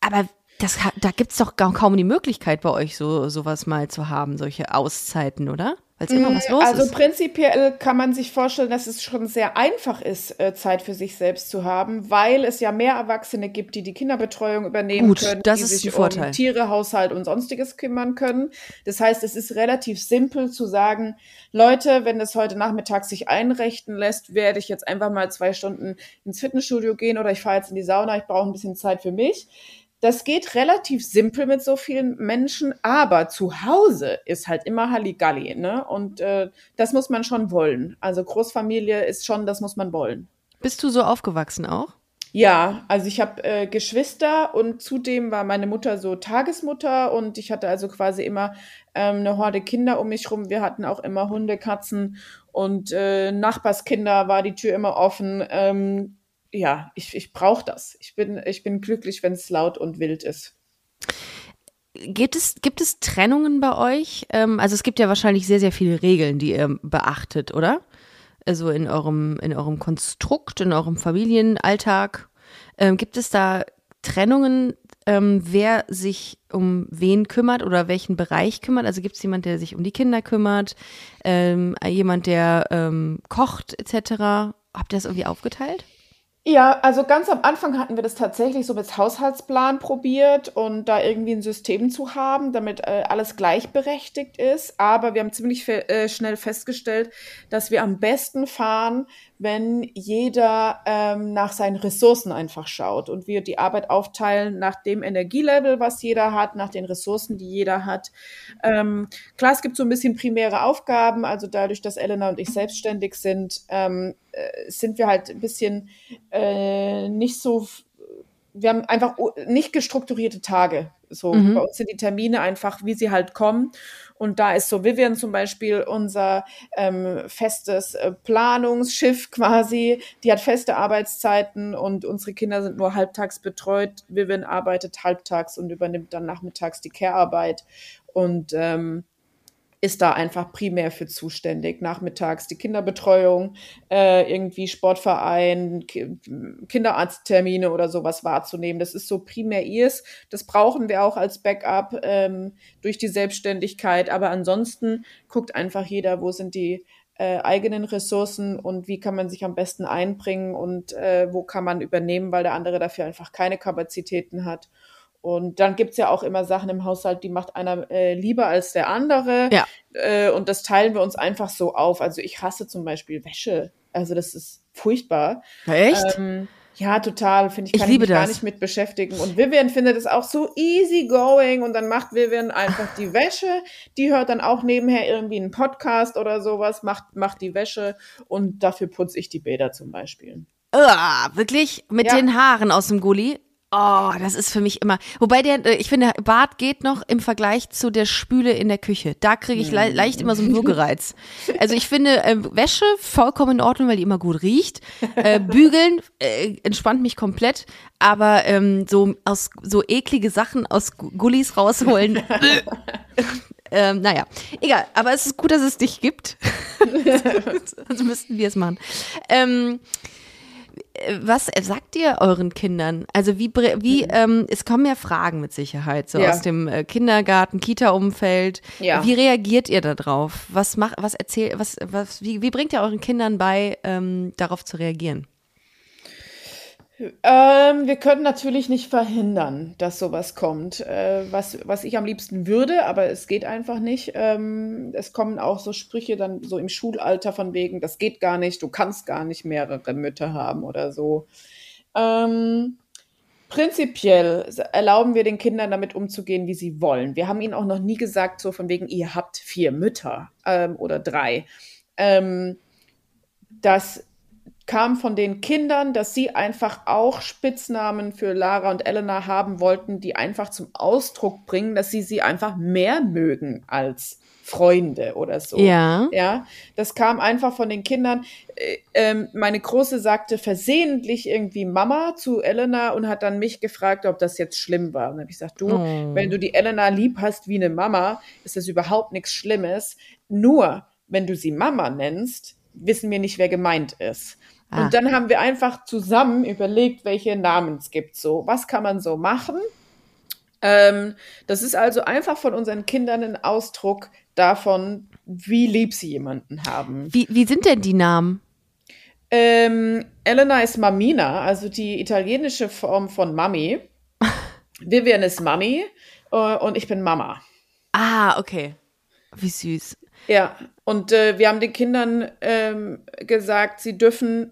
Aber das, da gibt's doch kaum die Möglichkeit bei euch, so sowas mal zu haben, solche Auszeiten, oder? Weil es immer was los also ist. prinzipiell kann man sich vorstellen, dass es schon sehr einfach ist, äh, Zeit für sich selbst zu haben, weil es ja mehr Erwachsene gibt, die die Kinderbetreuung übernehmen Gut, können, das die ist sich ein Vorteil. um Tiere, Haushalt und sonstiges kümmern können. Das heißt, es ist relativ simpel zu sagen, Leute, wenn es heute Nachmittag sich einrichten lässt, werde ich jetzt einfach mal zwei Stunden ins Fitnessstudio gehen oder ich fahre jetzt in die Sauna, ich brauche ein bisschen Zeit für mich. Das geht relativ simpel mit so vielen Menschen, aber zu Hause ist halt immer Halligalli, ne? Und äh, das muss man schon wollen. Also Großfamilie ist schon, das muss man wollen. Bist du so aufgewachsen auch? Ja, also ich habe äh, Geschwister und zudem war meine Mutter so Tagesmutter und ich hatte also quasi immer ähm, eine Horde Kinder um mich rum. Wir hatten auch immer Hunde, Katzen und äh, Nachbarskinder war die Tür immer offen. Ähm, ja, ich, ich brauche das. Ich bin, ich bin glücklich, wenn es laut und wild ist. Gibt es, gibt es Trennungen bei euch? Ähm, also es gibt ja wahrscheinlich sehr, sehr viele Regeln, die ihr beachtet, oder? Also in eurem, in eurem Konstrukt, in eurem Familienalltag. Ähm, gibt es da Trennungen, ähm, wer sich um wen kümmert oder welchen Bereich kümmert? Also gibt es jemand, der sich um die Kinder kümmert, jemand, der kocht etc.? Habt ihr das irgendwie aufgeteilt? Ja, also ganz am Anfang hatten wir das tatsächlich so mit Haushaltsplan probiert und da irgendwie ein System zu haben, damit äh, alles gleichberechtigt ist. Aber wir haben ziemlich fe äh, schnell festgestellt, dass wir am besten fahren, wenn jeder ähm, nach seinen Ressourcen einfach schaut und wir die Arbeit aufteilen nach dem Energielevel, was jeder hat, nach den Ressourcen, die jeder hat. Ähm, klar, es gibt so ein bisschen primäre Aufgaben, also dadurch, dass Elena und ich selbstständig sind, ähm, äh, sind wir halt ein bisschen äh, nicht so, wir haben einfach nicht gestrukturierte Tage. So, Mhm. bei uns sind die Termine einfach, wie sie halt kommen. Und da ist so Vivian zum Beispiel unser ähm, festes äh, Planungsschiff quasi. Die hat feste Arbeitszeiten und unsere Kinder sind nur halbtags betreut. Vivian arbeitet halbtags und übernimmt dann nachmittags die Care-Arbeit. Und ähm, ist da einfach primär für zuständig. Nachmittags die Kinderbetreuung, äh, irgendwie Sportverein, Ki Kinderarzttermine oder sowas wahrzunehmen. Das ist so primär ihrs. Das brauchen wir auch als Backup ähm, durch die Selbstständigkeit. Aber ansonsten guckt einfach jeder, wo sind die äh, eigenen Ressourcen und wie kann man sich am besten einbringen und äh, wo kann man übernehmen, weil der andere dafür einfach keine Kapazitäten hat. Und dann gibt's ja auch immer Sachen im Haushalt, die macht einer äh, lieber als der andere. Ja. Äh, und das teilen wir uns einfach so auf. Also ich hasse zum Beispiel Wäsche. Also das ist furchtbar. Echt? Ähm, ja, total. Finde ich, Ich kann liebe ich mich gar das. nicht mit beschäftigen. Und Vivian findet es auch so easy going. Und dann macht Vivian einfach die Wäsche. Die hört dann auch nebenher irgendwie einen Podcast oder sowas, macht, macht die Wäsche. Und dafür putze ich die Bäder zum Beispiel. Ah, wirklich? Mit Ja. den Haaren aus dem Gully? Oh, das ist für mich immer. Wobei der, äh, ich finde, Bart geht noch im Vergleich zu der Spüle in der Küche. Da kriege ich le leicht immer so einen Würgereiz. Also ich finde äh, Wäsche vollkommen in Ordnung, weil die immer gut riecht. Äh, bügeln äh, entspannt mich komplett. Aber ähm, so aus so eklige Sachen aus Gullis rausholen. ähm, naja, egal. Aber es ist gut, dass es dich gibt. Sonst müssten wir es machen. Ähm, was sagt ihr euren Kindern? Also wie, wie mhm. ähm, es kommen ja Fragen mit Sicherheit, so ja. aus dem äh, Kindergarten, Kita-Umfeld. Ja. Wie reagiert ihr darauf? Was macht, was erzählt, was, was, wie, wie bringt ihr euren Kindern bei, ähm, darauf zu reagieren? Ähm, wir können natürlich nicht verhindern, dass sowas kommt, äh, was, was ich am liebsten würde, aber es geht einfach nicht. Ähm, es kommen auch so Sprüche dann so im Schulalter von wegen, das geht gar nicht, du kannst gar nicht mehrere Mütter haben oder so. Ähm, prinzipiell erlauben wir den Kindern damit umzugehen, wie sie wollen. Wir haben ihnen auch noch nie gesagt, so von wegen, ihr habt vier Mütter ähm, oder drei. Ähm, das kam von den Kindern, dass sie einfach auch Spitznamen für Lara und Elena haben wollten, die einfach zum Ausdruck bringen, dass sie sie einfach mehr mögen als Freunde oder so. Ja. Ja. Das kam einfach von den Kindern. Äh, ähm, meine Große sagte versehentlich irgendwie Mama zu Elena und hat dann mich gefragt, ob das jetzt schlimm war. Und dann habe ich gesagt, du, oh. wenn du die Elena lieb hast wie eine Mama, ist das überhaupt nichts Schlimmes. Nur, wenn du sie Mama nennst, wissen wir nicht, wer gemeint ist. Ah. Und dann haben wir einfach zusammen überlegt, welche Namen es gibt. So, was kann man so machen? Ähm, das ist also einfach von unseren Kindern ein Ausdruck davon, wie lieb sie jemanden haben. Wie, wie sind denn die Namen? Ähm, Elena ist Mamina, also die italienische Form von Mami. Vivian ist Mami äh, und ich bin Mama. Ah, okay. Wie süß. Ja, und äh, wir haben den Kindern ähm, gesagt, sie dürfen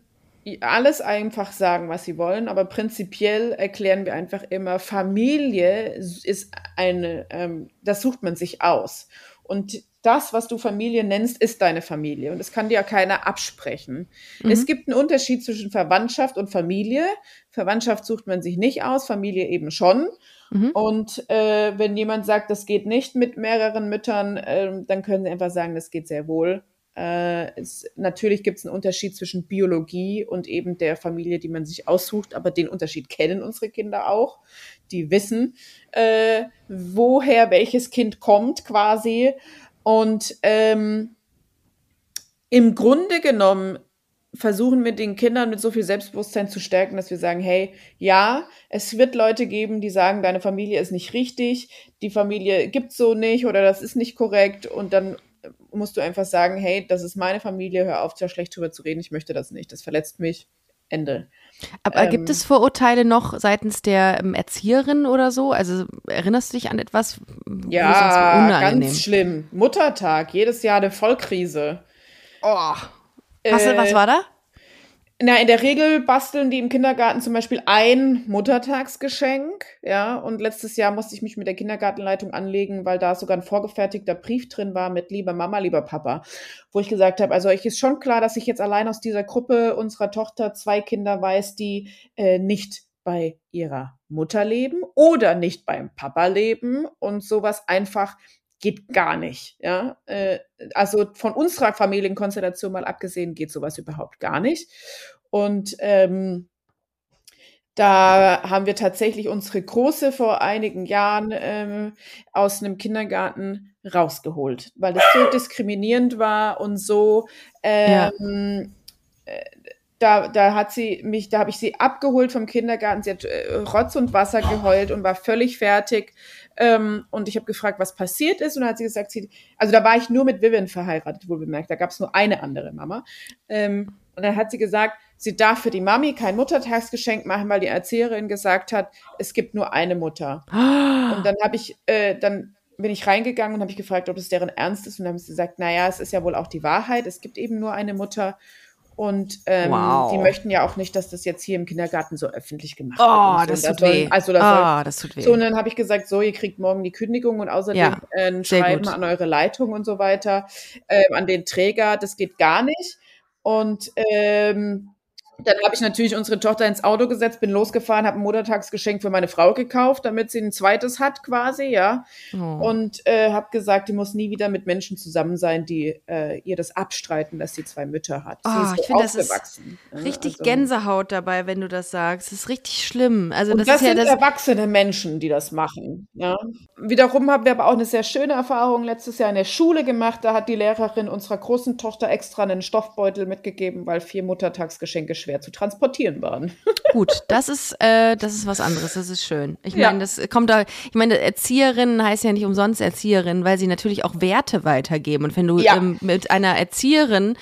alles einfach sagen, was sie wollen, aber prinzipiell erklären wir einfach immer, Familie ist eine, ähm, das sucht man sich aus. Und das, was du Familie nennst, ist deine Familie. Und das kann dir ja keiner absprechen. Mhm. Es gibt einen Unterschied zwischen Verwandtschaft und Familie. Verwandtschaft sucht man sich nicht aus, Familie eben schon. Mhm. Und äh, wenn jemand sagt, das geht nicht mit mehreren Müttern, äh, dann können sie einfach sagen, das geht sehr wohl. Äh, es, natürlich gibt es einen Unterschied zwischen Biologie und eben der Familie, die man sich aussucht, aber den Unterschied kennen unsere Kinder auch. Die wissen, äh, woher welches Kind kommt quasi. Und ähm, im Grunde genommen versuchen wir den Kindern mit so viel Selbstbewusstsein zu stärken, dass wir sagen, hey, ja, es wird Leute geben, die sagen, deine Familie ist nicht richtig, die Familie gibt's so nicht oder das ist nicht korrekt und dann musst du einfach sagen, hey, das ist meine Familie, hör auf, da schlecht drüber zu reden, ich möchte das nicht, das verletzt mich. Ende. Aber ähm, gibt es Vorurteile noch seitens der ähm, Erzieherin oder so? Also erinnerst du dich an etwas? Ja, ganz schlimm. Muttertag, jedes Jahr eine Vollkrise. Oh. Was, äh, was war da? Na, in der Regel basteln die im Kindergarten zum Beispiel ein Muttertagsgeschenk, ja. Und letztes Jahr musste ich mich mit der Kindergartenleitung anlegen, weil da sogar ein vorgefertigter Brief drin war mit lieber Mama, lieber Papa, wo ich gesagt habe, also euch ist schon klar, dass ich jetzt allein aus dieser Gruppe unserer Tochter zwei Kinder weiß, die äh, nicht bei ihrer Mutter leben oder nicht beim Papa leben und sowas einfach geht gar nicht. Ja, äh, also von unserer Familienkonstellation mal abgesehen geht sowas überhaupt gar nicht. Und ähm, da haben wir tatsächlich unsere Große vor einigen Jahren ähm, aus einem Kindergarten rausgeholt, weil das so diskriminierend war und so. Ähm, ja. Da, da hat sie mich, da habe ich sie abgeholt vom Kindergarten. Sie hat äh, Rotz und Wasser geheult und war völlig fertig. Ähm, und ich habe gefragt, was passiert ist. Und dann hat sie gesagt, sie, also da war ich nur mit Vivian verheiratet, wohl bemerkt. Da gab es nur eine andere Mama. Ähm, und dann hat sie gesagt, sie darf für die Mami kein Muttertagsgeschenk machen, weil die Erzieherin gesagt hat, es gibt nur eine Mutter. Und dann habe ich, äh, dann bin ich reingegangen und habe ich gefragt, ob es deren Ernst ist. Und dann haben sie gesagt, naja, es ist ja wohl auch die Wahrheit. Es gibt eben nur eine Mutter. Und ähm, wow. die möchten ja auch nicht, dass das jetzt hier im Kindergarten so öffentlich gemacht oh, wird. Oh, das, das tut sollen, weh. Also das, oh, soll, das tut weh. So, und dann habe ich gesagt, so, ihr kriegt morgen die Kündigung und außerdem ja, äh, ein Schreiben gut. an eure Leitung und so weiter, äh, an den Träger. Das geht gar nicht. Und ähm, Dann habe ich natürlich unsere Tochter ins Auto gesetzt, bin losgefahren, habe ein Muttertagsgeschenk für meine Frau gekauft, damit sie ein zweites hat quasi, ja. Oh. Und äh, habe gesagt, die muss nie wieder mit Menschen zusammen sein, die äh, ihr das abstreiten, dass sie zwei Mütter hat. Oh, sie ist so ich finde, das ist richtig also, Gänsehaut dabei, wenn du das sagst. Das ist richtig schlimm. Also und das, das sind ja das erwachsene Menschen, die das machen. Ja. Wiederum haben wir aber auch eine sehr schöne Erfahrung letztes Jahr in der Schule gemacht. Da hat die Lehrerin unserer großen Tochter extra einen Stoffbeutel mitgegeben, weil vier Muttertagsgeschenke schwer zu transportieren waren. Gut, das ist, äh, das ist was anderes, das ist schön. Ich meine, ja. das kommt da, ich meine, Erzieherinnen heißt ja nicht umsonst Erzieherin, weil sie natürlich auch Werte weitergeben. Und wenn du ja. ähm, mit einer Erzieherin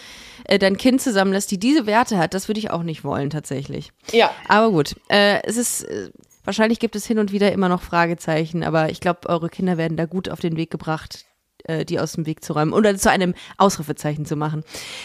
äh, dein Kind zusammenlässt, die diese Werte hat, das würde ich auch nicht wollen, tatsächlich. Ja. Aber gut, äh, es ist, äh, wahrscheinlich gibt es hin und wieder immer noch Fragezeichen, aber ich glaube, eure Kinder werden da gut auf den Weg gebracht, äh, die aus dem Weg zu räumen oder zu einem Ausrufezeichen zu machen.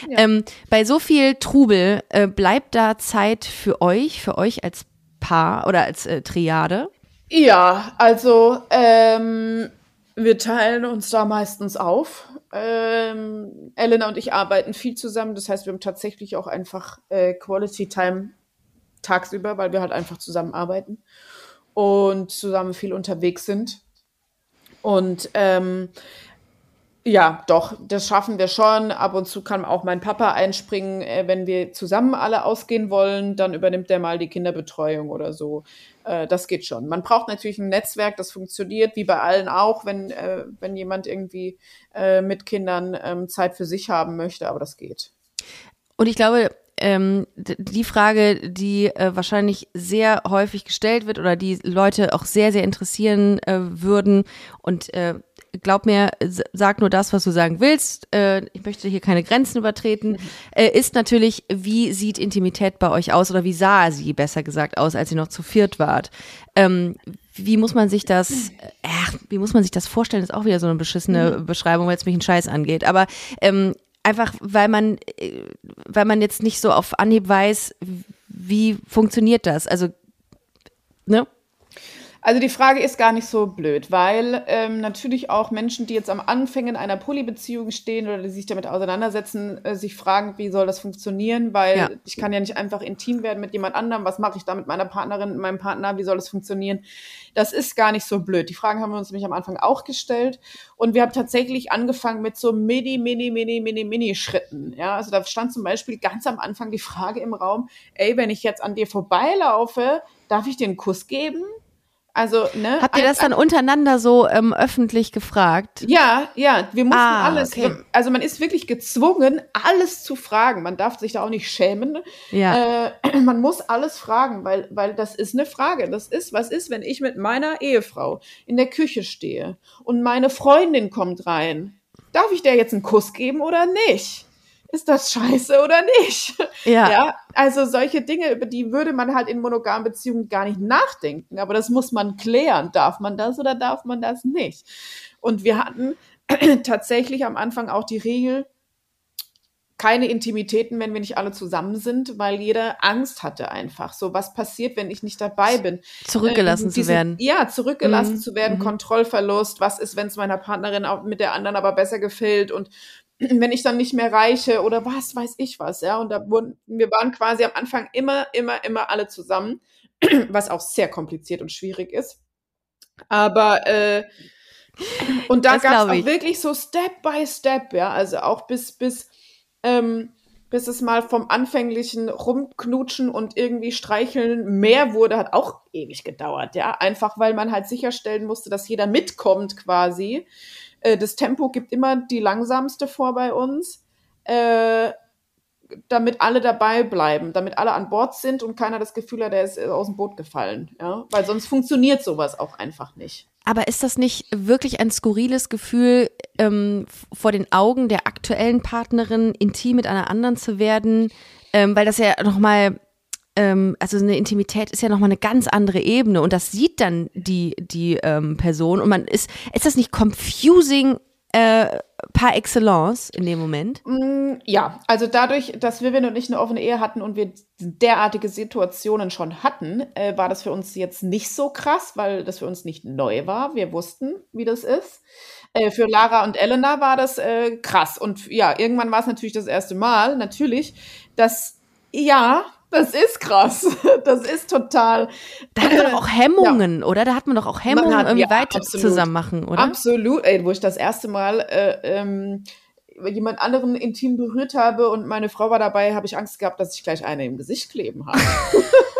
Ja. Ähm, bei so viel Trubel äh, bleibt da Zeit für euch, für euch als Paar oder als äh, Triade? Ja, also ähm, wir teilen uns da meistens auf. Ähm, Elena und ich arbeiten viel zusammen, das heißt, wir haben tatsächlich auch einfach äh, Quality Time tagsüber, weil wir halt einfach zusammen arbeiten und zusammen viel unterwegs sind. Und ähm, ja, doch, das schaffen wir schon. Ab und zu kann auch mein Papa einspringen, äh, wenn wir zusammen alle ausgehen wollen, dann übernimmt der mal die Kinderbetreuung oder so. Äh, das geht schon. Man braucht natürlich ein Netzwerk, das funktioniert, wie bei allen auch, wenn, äh, wenn jemand irgendwie mit Kindern ähm, Zeit für sich haben möchte, aber das geht. Und ich glaube, ähm, die Frage, die äh, wahrscheinlich sehr häufig gestellt wird oder die Leute auch sehr, sehr interessieren äh, würden und äh, glaub mir, sag nur das, was du sagen willst. Äh, ich möchte hier keine Grenzen übertreten. Äh, ist natürlich, wie sieht Intimität bei euch aus oder wie sah sie, besser gesagt, aus, als ihr noch zu viert wart? Ähm, wie muss man sich das, äh, wie muss man sich das vorstellen? ist auch wieder so eine beschissene mhm. Beschreibung, weil es mich einen Scheiß angeht. Aber ähm, einfach, weil man, äh, weil man jetzt nicht so auf Anhieb weiß, wie funktioniert das? Also, ne? Also die Frage ist gar nicht so blöd, weil ähm, natürlich auch Menschen, die jetzt am Anfängen einer Polybeziehung stehen oder die sich damit auseinandersetzen, äh, sich fragen, wie soll das funktionieren, weil ja. ich kann ja nicht einfach intim werden mit jemand anderem. Was mache ich da mit meiner Partnerin, mit meinem Partner? Wie soll das funktionieren? Das ist gar nicht so blöd. Die Fragen haben wir uns nämlich am Anfang auch gestellt und wir haben tatsächlich angefangen mit so mini, mini, mini, mini, mini Schritten. Ja, also da stand zum Beispiel ganz am Anfang die Frage im Raum: Ey, wenn ich jetzt an dir vorbeilaufe, darf ich dir einen Kuss geben? Also, ne? Habt ihr das dann untereinander so ähm, öffentlich gefragt? Ja, ja, wir mussten ah, alles. Okay. Also man ist wirklich gezwungen, alles zu fragen. Man darf sich da auch nicht schämen. Ja. Äh, man muss alles fragen, weil, weil das ist eine Frage. Das ist, was ist, wenn ich mit meiner Ehefrau in der Küche stehe und meine Freundin kommt rein? Darf ich der jetzt einen Kuss geben oder nicht? Ist das scheiße oder nicht? Ja. ja. Also solche Dinge, über die würde man halt in monogamen Beziehungen gar nicht nachdenken. Aber das muss man klären. Darf man das oder darf man das nicht? Und wir hatten tatsächlich am Anfang auch die Regel, keine Intimitäten, wenn wir nicht alle zusammen sind, weil jeder Angst hatte einfach. So, was passiert, wenn ich nicht dabei bin? Zurückgelassen äh, diese, zu werden. Ja, zurückgelassen mhm. zu werden, mhm. Kontrollverlust. Was ist, wenn es meiner Partnerin auch mit der anderen aber besser gefällt und wenn ich dann nicht mehr reiche oder was weiß ich was, ja. Und da wurden, wir waren quasi am Anfang immer, immer, immer alle zusammen, was auch sehr kompliziert und schwierig ist. Aber äh, und da gab es auch wirklich so Step by Step, ja, also auch bis, bis, ähm, bis es mal vom anfänglichen Rumknutschen und irgendwie Streicheln mehr wurde, hat auch ewig gedauert, ja. Einfach weil man halt sicherstellen musste, dass jeder mitkommt quasi. Äh, das Tempo gibt immer die langsamste vor bei uns, äh, damit alle dabei bleiben, damit alle an Bord sind und keiner das Gefühl hat, er ist aus dem Boot gefallen. Ja? Weil sonst funktioniert sowas auch einfach nicht. Aber ist das nicht wirklich ein skurriles Gefühl, ähm, vor den Augen der aktuellen Partnerin intim mit einer anderen zu werden? Ähm, weil das ja nochmal ähm, also eine Intimität ist ja nochmal eine ganz andere Ebene und das sieht dann die, die ähm, Person und man ist, ist das nicht confusing äh, par excellence in dem Moment? Mm, ja, also dadurch, dass Vivian und ich eine offene Ehe hatten und wir derartige Situationen schon hatten, äh, war das für uns jetzt nicht so krass, weil das für uns nicht neu war. Wir wussten, wie das ist. Äh, für Lara und Elena war das äh, krass. Und ja, irgendwann war es natürlich das erste Mal, natürlich, dass ja, Das ist krass. Das ist total. Da hat man doch auch Hemmungen, ja. oder? Da hat man doch auch Hemmungen, hat, irgendwie ja, weiter absolut. zusammen machen, oder? Absolut. Ey, wo ich das erste Mal äh, ähm, jemand anderen intim berührt habe und meine Frau war dabei, habe ich Angst gehabt, dass ich gleich eine im Gesicht kleben habe.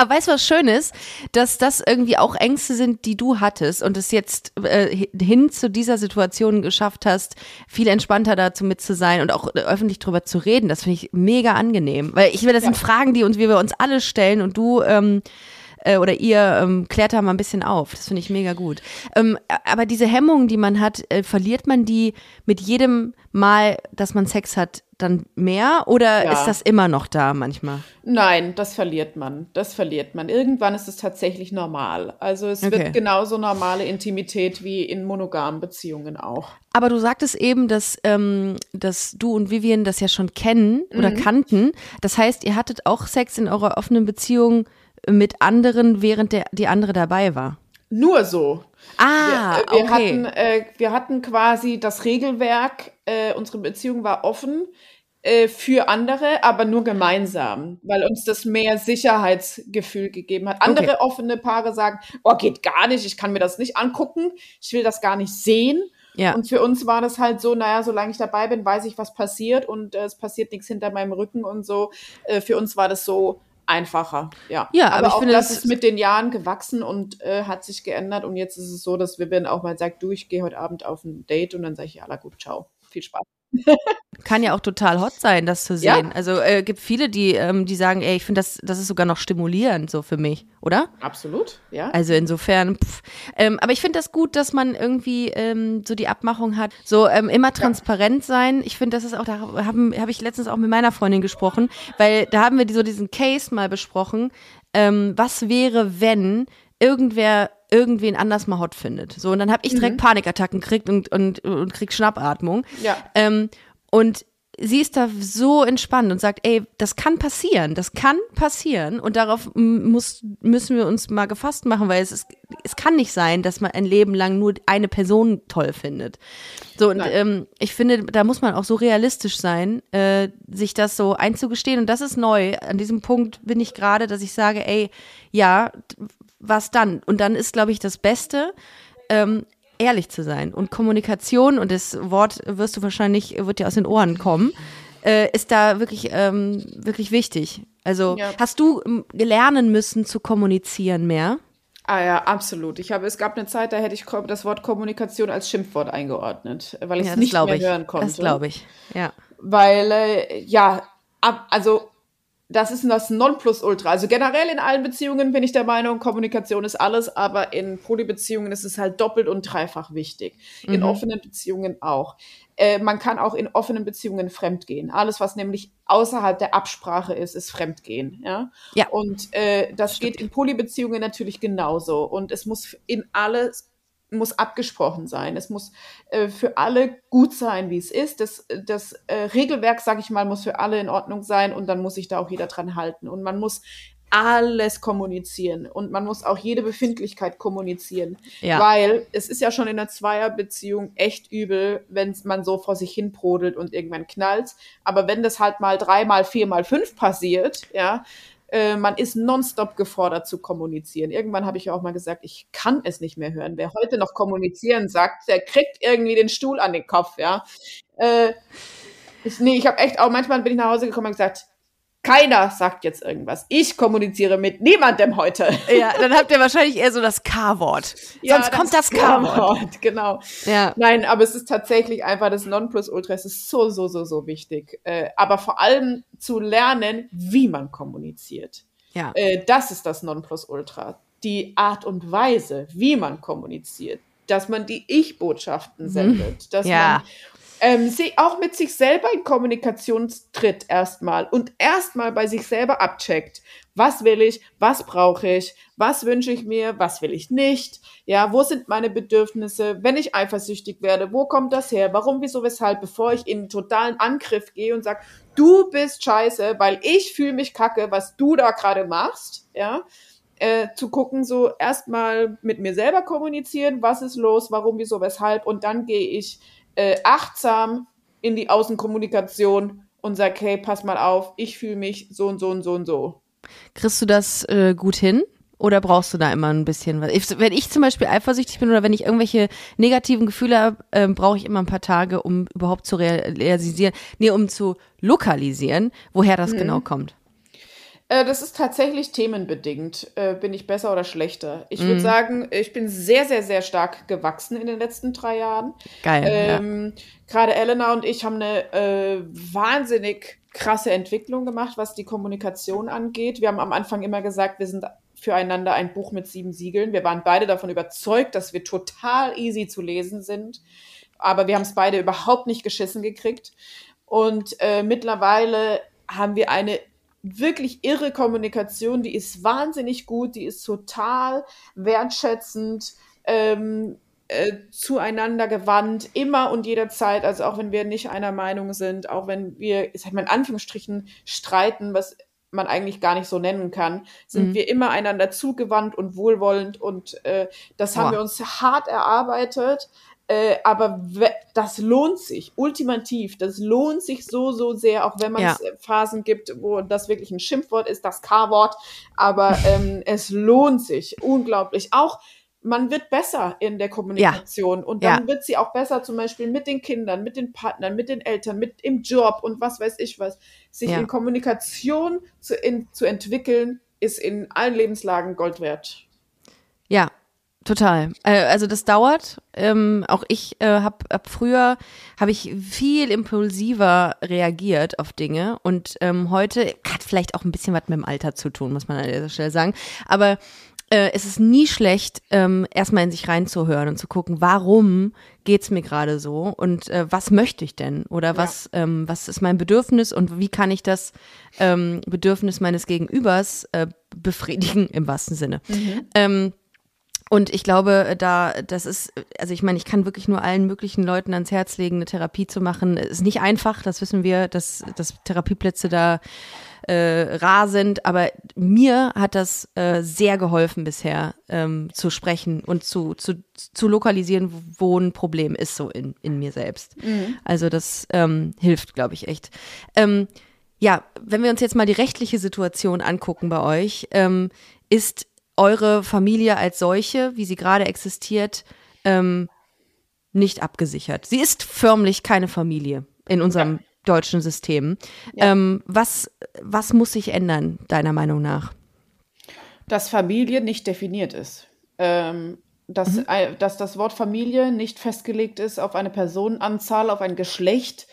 Aber weißt du, was schön ist? Dass das irgendwie auch Ängste sind, die du hattest und es jetzt äh, hin zu dieser Situation geschafft hast, viel entspannter dazu mit zu sein und auch öffentlich drüber zu reden. Das finde ich mega angenehm. Weil ich will, das ja. sind Fragen, die uns, wie wir uns alle stellen und du, ähm, äh, oder ihr ähm, klärt da mal ein bisschen auf. Das finde ich mega gut. Ähm, aber diese Hemmungen, die man hat, äh, verliert man die mit jedem Mal, dass man Sex hat, dann mehr oder ja. ist das immer noch da manchmal? Nein, das verliert man. Das verliert man. Irgendwann ist es tatsächlich normal. Also es okay. wird genauso normale Intimität wie in monogamen Beziehungen auch. Aber du sagtest eben, dass, ähm, dass du und Vivian das ja schon kennen oder mhm. kannten. Das heißt, ihr hattet auch Sex in eurer offenen Beziehung mit anderen, während der, die andere dabei war. Nur so. Ah, wir, wir okay. Hatten, äh, wir hatten quasi das Regelwerk, äh, unsere Beziehung war offen äh, für andere, aber nur gemeinsam, weil uns das mehr Sicherheitsgefühl gegeben hat. Andere okay. offene Paare sagen, oh, geht gar nicht, ich kann mir das nicht angucken, ich will das gar nicht sehen. Ja. Und für uns war das halt so, naja, solange ich dabei bin, weiß ich, was passiert und äh, es passiert nichts hinter meinem Rücken und so. Äh, für uns war das so, einfacher. Ja, ja aber, aber ich auch finde, das ist mit den Jahren gewachsen und äh, hat sich geändert. Und jetzt ist es so, dass Vivian auch mal sagt, du, ich gehe heute Abend auf ein Date und dann sage ich, ja, gut, ciao. Viel Spaß. Kann ja auch total hot sein, das zu sehen. Ja. Also äh, gibt viele, die, ähm, die sagen, ey, ich finde das, das ist sogar noch stimulierend so für mich, oder? Absolut, ja. Also insofern, pff. Ähm, aber ich finde das gut, dass man irgendwie ähm, so die Abmachung hat, so ähm, immer transparent ja. sein. Ich finde, das ist auch, da habe hab ich letztens auch mit meiner Freundin gesprochen, weil da haben wir so diesen Case mal besprochen. Ähm, was wäre, wenn irgendwer irgendwen anders mal hot findet. So, und dann habe ich direkt mhm. Panikattacken gekriegt und, und, und krieg Schnappatmung. Ja. Ähm, und sie ist da so entspannt und sagt, ey, das kann passieren, das kann passieren und darauf muss, müssen wir uns mal gefasst machen, weil es ist, es kann nicht sein, dass man ein Leben lang nur eine Person toll findet. So, und ähm, ich finde, da muss man auch so realistisch sein, äh, sich das so einzugestehen und das ist neu. An diesem Punkt bin ich gerade, dass ich sage, ey, ja, was dann? Und dann ist, glaube ich, das Beste, ähm, ehrlich zu sein. Und Kommunikation, und das Wort wirst du wahrscheinlich, wird dir aus den Ohren kommen, äh, ist da wirklich, ähm, wirklich wichtig. Also ja. hast du ähm, lernen müssen zu kommunizieren mehr? Ah ja, absolut. Ich habe, es gab eine Zeit, da hätte ich das Wort Kommunikation als Schimpfwort eingeordnet, weil ich es nicht mehr ich. hören konnte. Das glaube ich, ja. Weil, äh, ja, ab, also das ist das Nonplusultra. Also generell in allen Beziehungen bin ich der Meinung, Kommunikation ist alles, aber in Polybeziehungen ist es halt doppelt und dreifach wichtig. In mhm. offenen Beziehungen auch. Äh, man kann auch in offenen Beziehungen fremdgehen. Alles, was nämlich außerhalb der Absprache ist, ist Fremdgehen. Ja. ja. Und äh, das Stimmt. geht in Polybeziehungen natürlich genauso. Und es muss in alles muss abgesprochen sein. Es muss äh, für alle gut sein, wie es ist. Das, das äh, Regelwerk, sage ich mal, muss für alle in Ordnung sein und dann muss sich da auch jeder dran halten. Und man muss alles kommunizieren und man muss auch jede Befindlichkeit kommunizieren, ja. weil es ist ja schon in einer Zweierbeziehung echt übel, wenn man so vor sich hin brodelt und irgendwann knallt. Aber wenn das halt mal dreimal, viermal, fünf passiert, ja, äh, man ist nonstop gefordert zu kommunizieren. Irgendwann habe ich ja auch mal gesagt, ich kann es nicht mehr hören. Wer heute noch kommunizieren sagt, der kriegt irgendwie den Stuhl an den Kopf, ja. Äh, ich, nee, ich habe echt auch, manchmal bin ich nach Hause gekommen und gesagt, keiner sagt jetzt irgendwas. Ich kommuniziere mit niemandem heute. Ja, dann habt ihr wahrscheinlich eher so das K-Wort. Ja, Sonst kommt das K-Wort. Genau. Ja. Nein, aber es ist tatsächlich einfach das Nonplusultra. Es ist so, so, so, so wichtig. Äh, aber vor allem zu lernen, wie man kommuniziert. Ja. Äh, das ist das Nonplusultra. Die Art und Weise, wie man kommuniziert. Dass man die Ich-Botschaften mhm. sendet. Dass ja. man ähm, sie auch mit sich selber in Kommunikation tritt erstmal und erstmal bei sich selber abcheckt. Was will ich? Was brauche ich? Was wünsche ich mir? Was will ich nicht? Ja, wo sind meine Bedürfnisse? Wenn ich eifersüchtig werde, wo kommt das her? Warum, wieso, weshalb? Bevor ich in totalen Angriff gehe und sage, du bist scheiße, weil ich fühle mich kacke, was du da gerade machst. Ja, äh, zu gucken, so erstmal mit mir selber kommunizieren, was ist los, warum, wieso, weshalb, und dann gehe ich äh, achtsam in die Außenkommunikation und sage, hey, pass mal auf, ich fühle mich so und so und so und so. Kriegst du das äh, gut hin? Oder brauchst du da immer ein bisschen was? Wenn ich zum Beispiel eifersüchtig bin oder wenn ich irgendwelche negativen Gefühle habe, äh, brauche ich immer ein paar Tage, um überhaupt zu realisieren, nee, um zu lokalisieren, woher das mhm. genau kommt. Äh, das ist tatsächlich themenbedingt. Äh, bin ich besser oder schlechter? Ich würde mhm. sagen, ich bin sehr, sehr, sehr stark gewachsen in den letzten drei Jahren. Geil. Ähm, ja. Gerade Elena und ich haben eine äh, wahnsinnig krasse Entwicklung gemacht, was die Kommunikation angeht. Wir haben am Anfang immer gesagt, wir sind füreinander ein Buch mit sieben Siegeln. Wir waren beide davon überzeugt, dass wir total easy zu lesen sind. Aber wir haben es beide überhaupt nicht geschissen gekriegt. Und äh, mittlerweile haben wir eine wirklich irre Kommunikation, die ist wahnsinnig gut, die ist total wertschätzend, ähm, äh, zueinander gewandt, immer und jederzeit, also auch wenn wir nicht einer Meinung sind, auch wenn wir, ich sag mal in Anführungsstrichen, streiten, was man eigentlich gar nicht so nennen kann, sind mhm. wir immer einander zugewandt und wohlwollend und äh, das Boah. haben wir uns hart erarbeitet. Äh, aber das lohnt sich, ultimativ, das lohnt sich so, so sehr, auch wenn man ja. Äh, Phasen gibt, wo das wirklich ein Schimpfwort ist, das K-Wort, aber ähm, es lohnt sich unglaublich. Auch man wird besser in der Kommunikation ja. und dann ja. wird sie auch besser zum Beispiel mit den Kindern, mit den Partnern, mit den Eltern, mit im Job und was weiß ich was. Sich in Kommunikation zu, in, zu entwickeln, ist in allen Lebenslagen Gold wert. Ja, Total. Äh, also das dauert. Ähm, auch ich äh, habe ab früher habe ich viel impulsiver reagiert auf Dinge und ähm, heute hat vielleicht auch ein bisschen was mit dem Alter zu tun, muss man an dieser Stelle sagen. Aber äh, es ist nie schlecht, ähm, erstmal in sich reinzuhören und zu gucken, warum geht's mir gerade so und äh, was möchte ich denn oder was, ja. ähm, was ist mein Bedürfnis und wie kann ich das ähm, Bedürfnis meines Gegenübers äh, befriedigen im wahrsten Sinne. Mhm. Ähm, und ich glaube, da, das ist, also ich meine, ich kann wirklich nur allen möglichen Leuten ans Herz legen, eine Therapie zu machen. Ist nicht einfach, das wissen wir, dass, dass Therapieplätze da äh, rar sind, aber mir hat das äh, sehr geholfen bisher, ähm, zu sprechen und zu, zu, zu lokalisieren, wo ein Problem ist, so in, in mir selbst. Mhm. Also das ähm, hilft, glaube ich, echt. Ähm, ja, wenn wir uns jetzt mal die rechtliche Situation angucken bei euch, ähm, ist eure Familie als solche, wie sie gerade existiert, ähm, nicht abgesichert. Sie ist förmlich keine Familie in unserem ja. deutschen System. Ja. Ähm, was, was muss sich ändern, deiner Meinung nach? Dass Familie nicht definiert ist. Ähm, dass, mhm. dass das Wort Familie nicht festgelegt ist auf eine Personenanzahl, auf ein Geschlecht,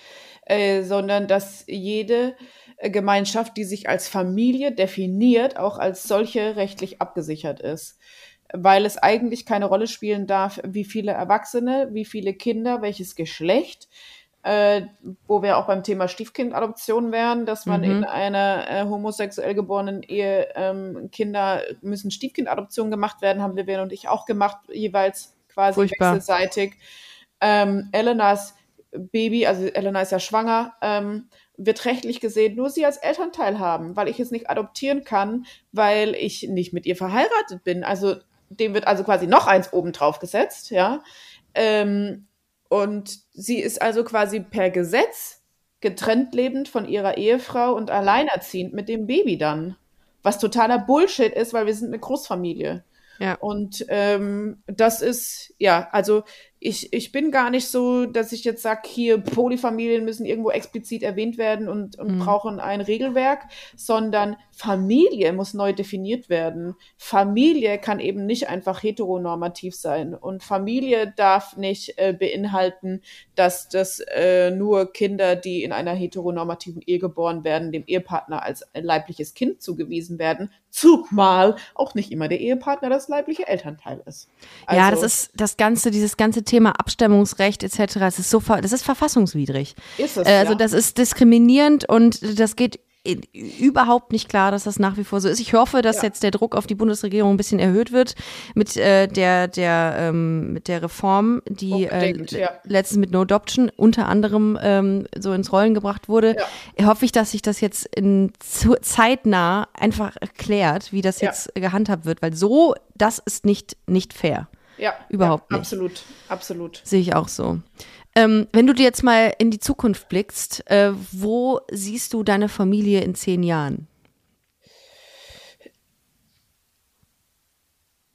äh, sondern dass jede äh, Gemeinschaft, die sich als Familie definiert, auch als solche rechtlich abgesichert ist. Weil es eigentlich keine Rolle spielen darf, wie viele Erwachsene, wie viele Kinder, welches Geschlecht, äh, wo wir auch beim Thema Stiefkindadoption wären, dass man mhm. in einer äh, homosexuell geborenen Ehe ähm, Kinder müssen Stiefkindadoption gemacht werden, haben wir und ich auch gemacht, jeweils quasi Furchtbar. wechselseitig. Ähm, Elenas Baby, also Elena ist ja schwanger, ähm, wird rechtlich gesehen nur sie als Elternteil haben, weil ich es nicht adoptieren kann, weil ich nicht mit ihr verheiratet bin. Also dem wird also quasi noch eins obendrauf gesetzt, ja. Ähm, und sie ist also quasi per Gesetz getrennt lebend von ihrer Ehefrau und alleinerziehend mit dem Baby dann. Was totaler Bullshit ist, weil wir sind eine Großfamilie. Ja. Und ähm, das ist, ja, also ich, ich bin gar nicht so, dass ich jetzt sage, hier Polyfamilien müssen irgendwo explizit erwähnt werden und, und mhm. brauchen ein Regelwerk, sondern Familie muss neu definiert werden. Familie kann eben nicht einfach heteronormativ sein und Familie darf nicht äh, beinhalten, dass das äh, nur Kinder, die in einer heteronormativen Ehe geboren werden, dem Ehepartner als leibliches Kind zugewiesen werden, zumal auch nicht immer der Ehepartner das leibliche Elternteil ist. Also, ja, das ist das ganze, dieses ganze Thema Abstammungsrecht etc. Das ist so, das ist verfassungswidrig. Ist es, äh, also ja. das ist diskriminierend und das geht überhaupt nicht klar, dass das nach wie vor so ist. Ich hoffe, dass ja. jetzt der Druck auf die Bundesregierung ein bisschen erhöht wird mit äh, der der ähm, mit der Reform, die äh, ja. letztens mit No Adoption unter anderem ähm, so ins Rollen gebracht wurde. Ja. Hoffe ich, dass sich das jetzt in zeitnah einfach erklärt, wie das jetzt gehandhabt wird, weil so das ist nicht nicht fair. Ja, überhaupt ja, nicht. Absolut, absolut. Sehe ich auch so. Ähm, wenn du dir jetzt mal in die Zukunft blickst, äh, wo siehst du deine Familie in zehn Jahren?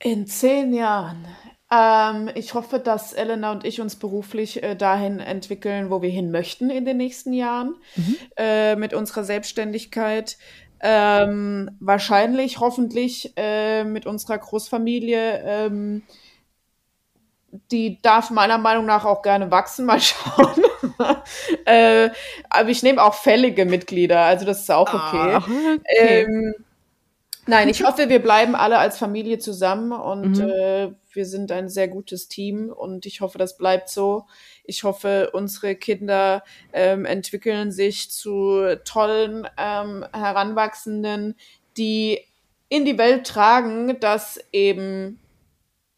In zehn Jahren. Ähm, ich hoffe, dass Elena und ich uns beruflich äh, dahin entwickeln, wo wir hin möchten in den nächsten Jahren mhm. äh, mit unserer Selbstständigkeit. Ähm, wahrscheinlich, hoffentlich äh, mit unserer Großfamilie. Ähm, die darf meiner Meinung nach auch gerne wachsen, mal schauen. äh, aber ich nehme auch fällige Mitglieder, also das ist auch okay. Ah, okay. Ähm, nein, ich hoffe, wir bleiben alle als Familie zusammen und mhm. äh, wir sind ein sehr gutes Team und ich hoffe, das bleibt so. Ich hoffe, unsere Kinder ähm, entwickeln sich zu tollen ähm, Heranwachsenden, die in die Welt tragen, dass eben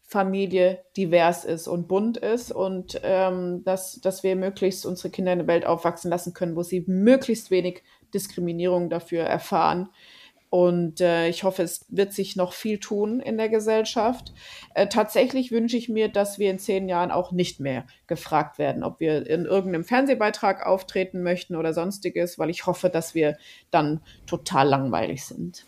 Familie divers ist und bunt ist und ähm, dass, dass wir möglichst unsere Kinder in eine Welt aufwachsen lassen können, wo sie möglichst wenig Diskriminierung dafür erfahren. Und äh, ich hoffe, es wird sich noch viel tun in der Gesellschaft. Äh, tatsächlich wünsche ich mir, dass wir in zehn Jahren auch nicht mehr gefragt werden, ob wir in irgendeinem Fernsehbeitrag auftreten möchten oder sonstiges, weil ich hoffe, dass wir dann total langweilig sind.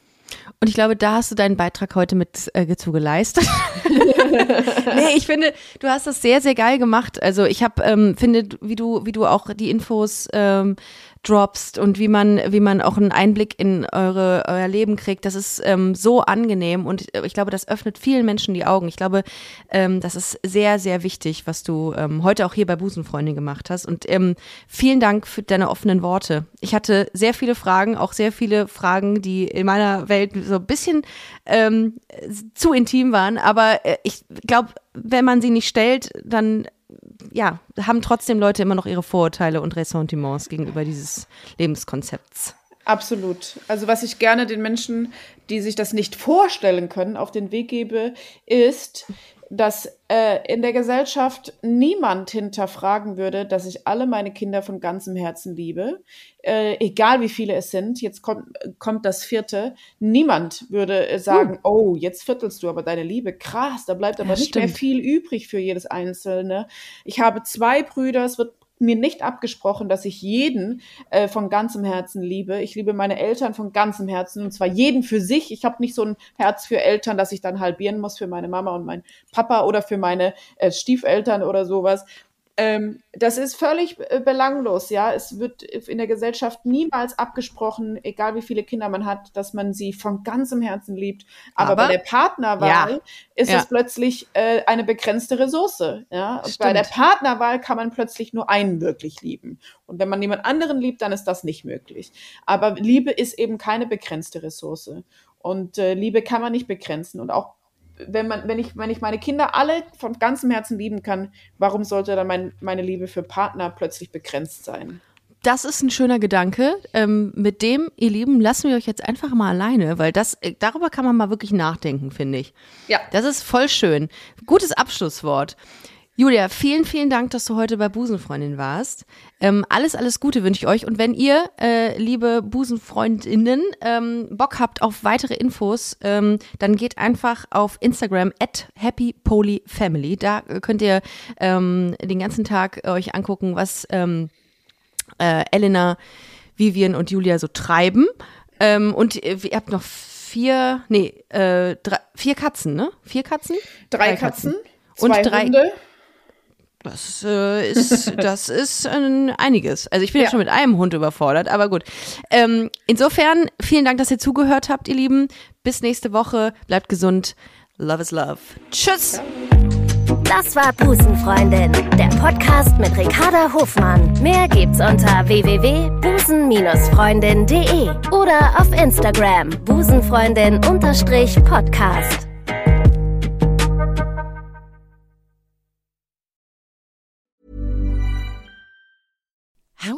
Und ich glaube, da hast du deinen Beitrag heute mit äh, zu geleistet. nee, ich finde, du hast das sehr, sehr geil gemacht. Also ich habe, ähm, finde, wie du, wie du auch die Infos ähm, droppst und wie man, wie man auch einen Einblick in eure, euer Leben kriegt. Das ist ähm, so angenehm und ich glaube, das öffnet vielen Menschen die Augen. Ich glaube, ähm, das ist sehr, sehr wichtig, was du ähm, heute auch hier bei Busenfreundin gemacht hast. Und ähm, vielen Dank für deine offenen Worte. Ich hatte sehr viele Fragen, auch sehr viele Fragen, die in meiner Welt so ein bisschen ähm, zu intim waren. Aber äh, ich glaube, wenn man sie nicht stellt, dann ja, haben trotzdem Leute immer noch ihre Vorurteile und Ressentiments gegenüber dieses Lebenskonzepts. Absolut. Also was ich gerne den Menschen, die sich das nicht vorstellen können, auf den Weg gebe, ist, dass äh, in der Gesellschaft niemand hinterfragen würde, dass ich alle meine Kinder von ganzem Herzen liebe, äh, egal wie viele es sind. Jetzt kommt, kommt das vierte. Niemand würde äh, sagen, hm. oh, jetzt viertelst du aber deine Liebe. Krass, da bleibt aber ja, nicht stimmt. mehr viel übrig für jedes Einzelne. Ich habe zwei Brüder, es wird mir nicht abgesprochen, dass ich jeden äh, von ganzem Herzen liebe. Ich liebe meine Eltern von ganzem Herzen und zwar jeden für sich. Ich habe nicht so ein Herz für Eltern, dass ich dann halbieren muss für meine Mama und meinen Papa oder für meine äh, Stiefeltern oder sowas. Ähm, das ist völlig äh, belanglos, ja. Es wird in der Gesellschaft niemals abgesprochen, egal wie viele Kinder man hat, dass man sie von ganzem Herzen liebt. Aber, Aber bei der Partnerwahl ja. ist ja. es plötzlich äh, eine begrenzte Ressource, ja. Bei der Partnerwahl kann man plötzlich nur einen wirklich lieben. Und wenn man jemand anderen liebt, dann ist das nicht möglich. Aber Liebe ist eben keine begrenzte Ressource. Und äh, Liebe kann man nicht begrenzen. Und auch wenn man, wenn ich, wenn ich meine Kinder alle von ganzem Herzen lieben kann, warum sollte dann mein, meine Liebe für Partner plötzlich begrenzt sein? Das ist ein schöner Gedanke. Ähm, mit dem, ihr Lieben, lassen wir euch jetzt einfach mal alleine, weil das, äh, darüber kann man mal wirklich nachdenken, finde ich. Ja. Das ist voll schön. Gutes Abschlusswort. Julia, vielen, vielen Dank, dass du heute bei Busenfreundin warst. Ähm, alles, alles Gute wünsche ich euch. Und wenn ihr, äh, liebe Busenfreundinnen, ähm, Bock habt auf weitere Infos, ähm, dann geht einfach auf Instagram at happypolyfamily. Da könnt ihr ähm, den ganzen Tag euch angucken, was ähm, äh, Elena, Vivian und Julia so treiben. Ähm, und ihr habt noch vier, nee, äh, drei, vier Katzen, ne? Vier Katzen? Drei, drei Katzen. Katzen. Und drei Hunde. Das äh, ist, das ist äh, einiges. Also ich bin ja. ja. schon mit einem Hund überfordert, aber gut. Ähm, insofern, vielen Dank, dass ihr zugehört habt, ihr Lieben. Bis nächste Woche. Bleibt gesund. Love is love. Tschüss. Das war Busenfreundin, der Podcast mit Ricarda Hofmann. Mehr gibt's unter www.busen-freundin.de oder auf Instagram busenfreundin-podcast.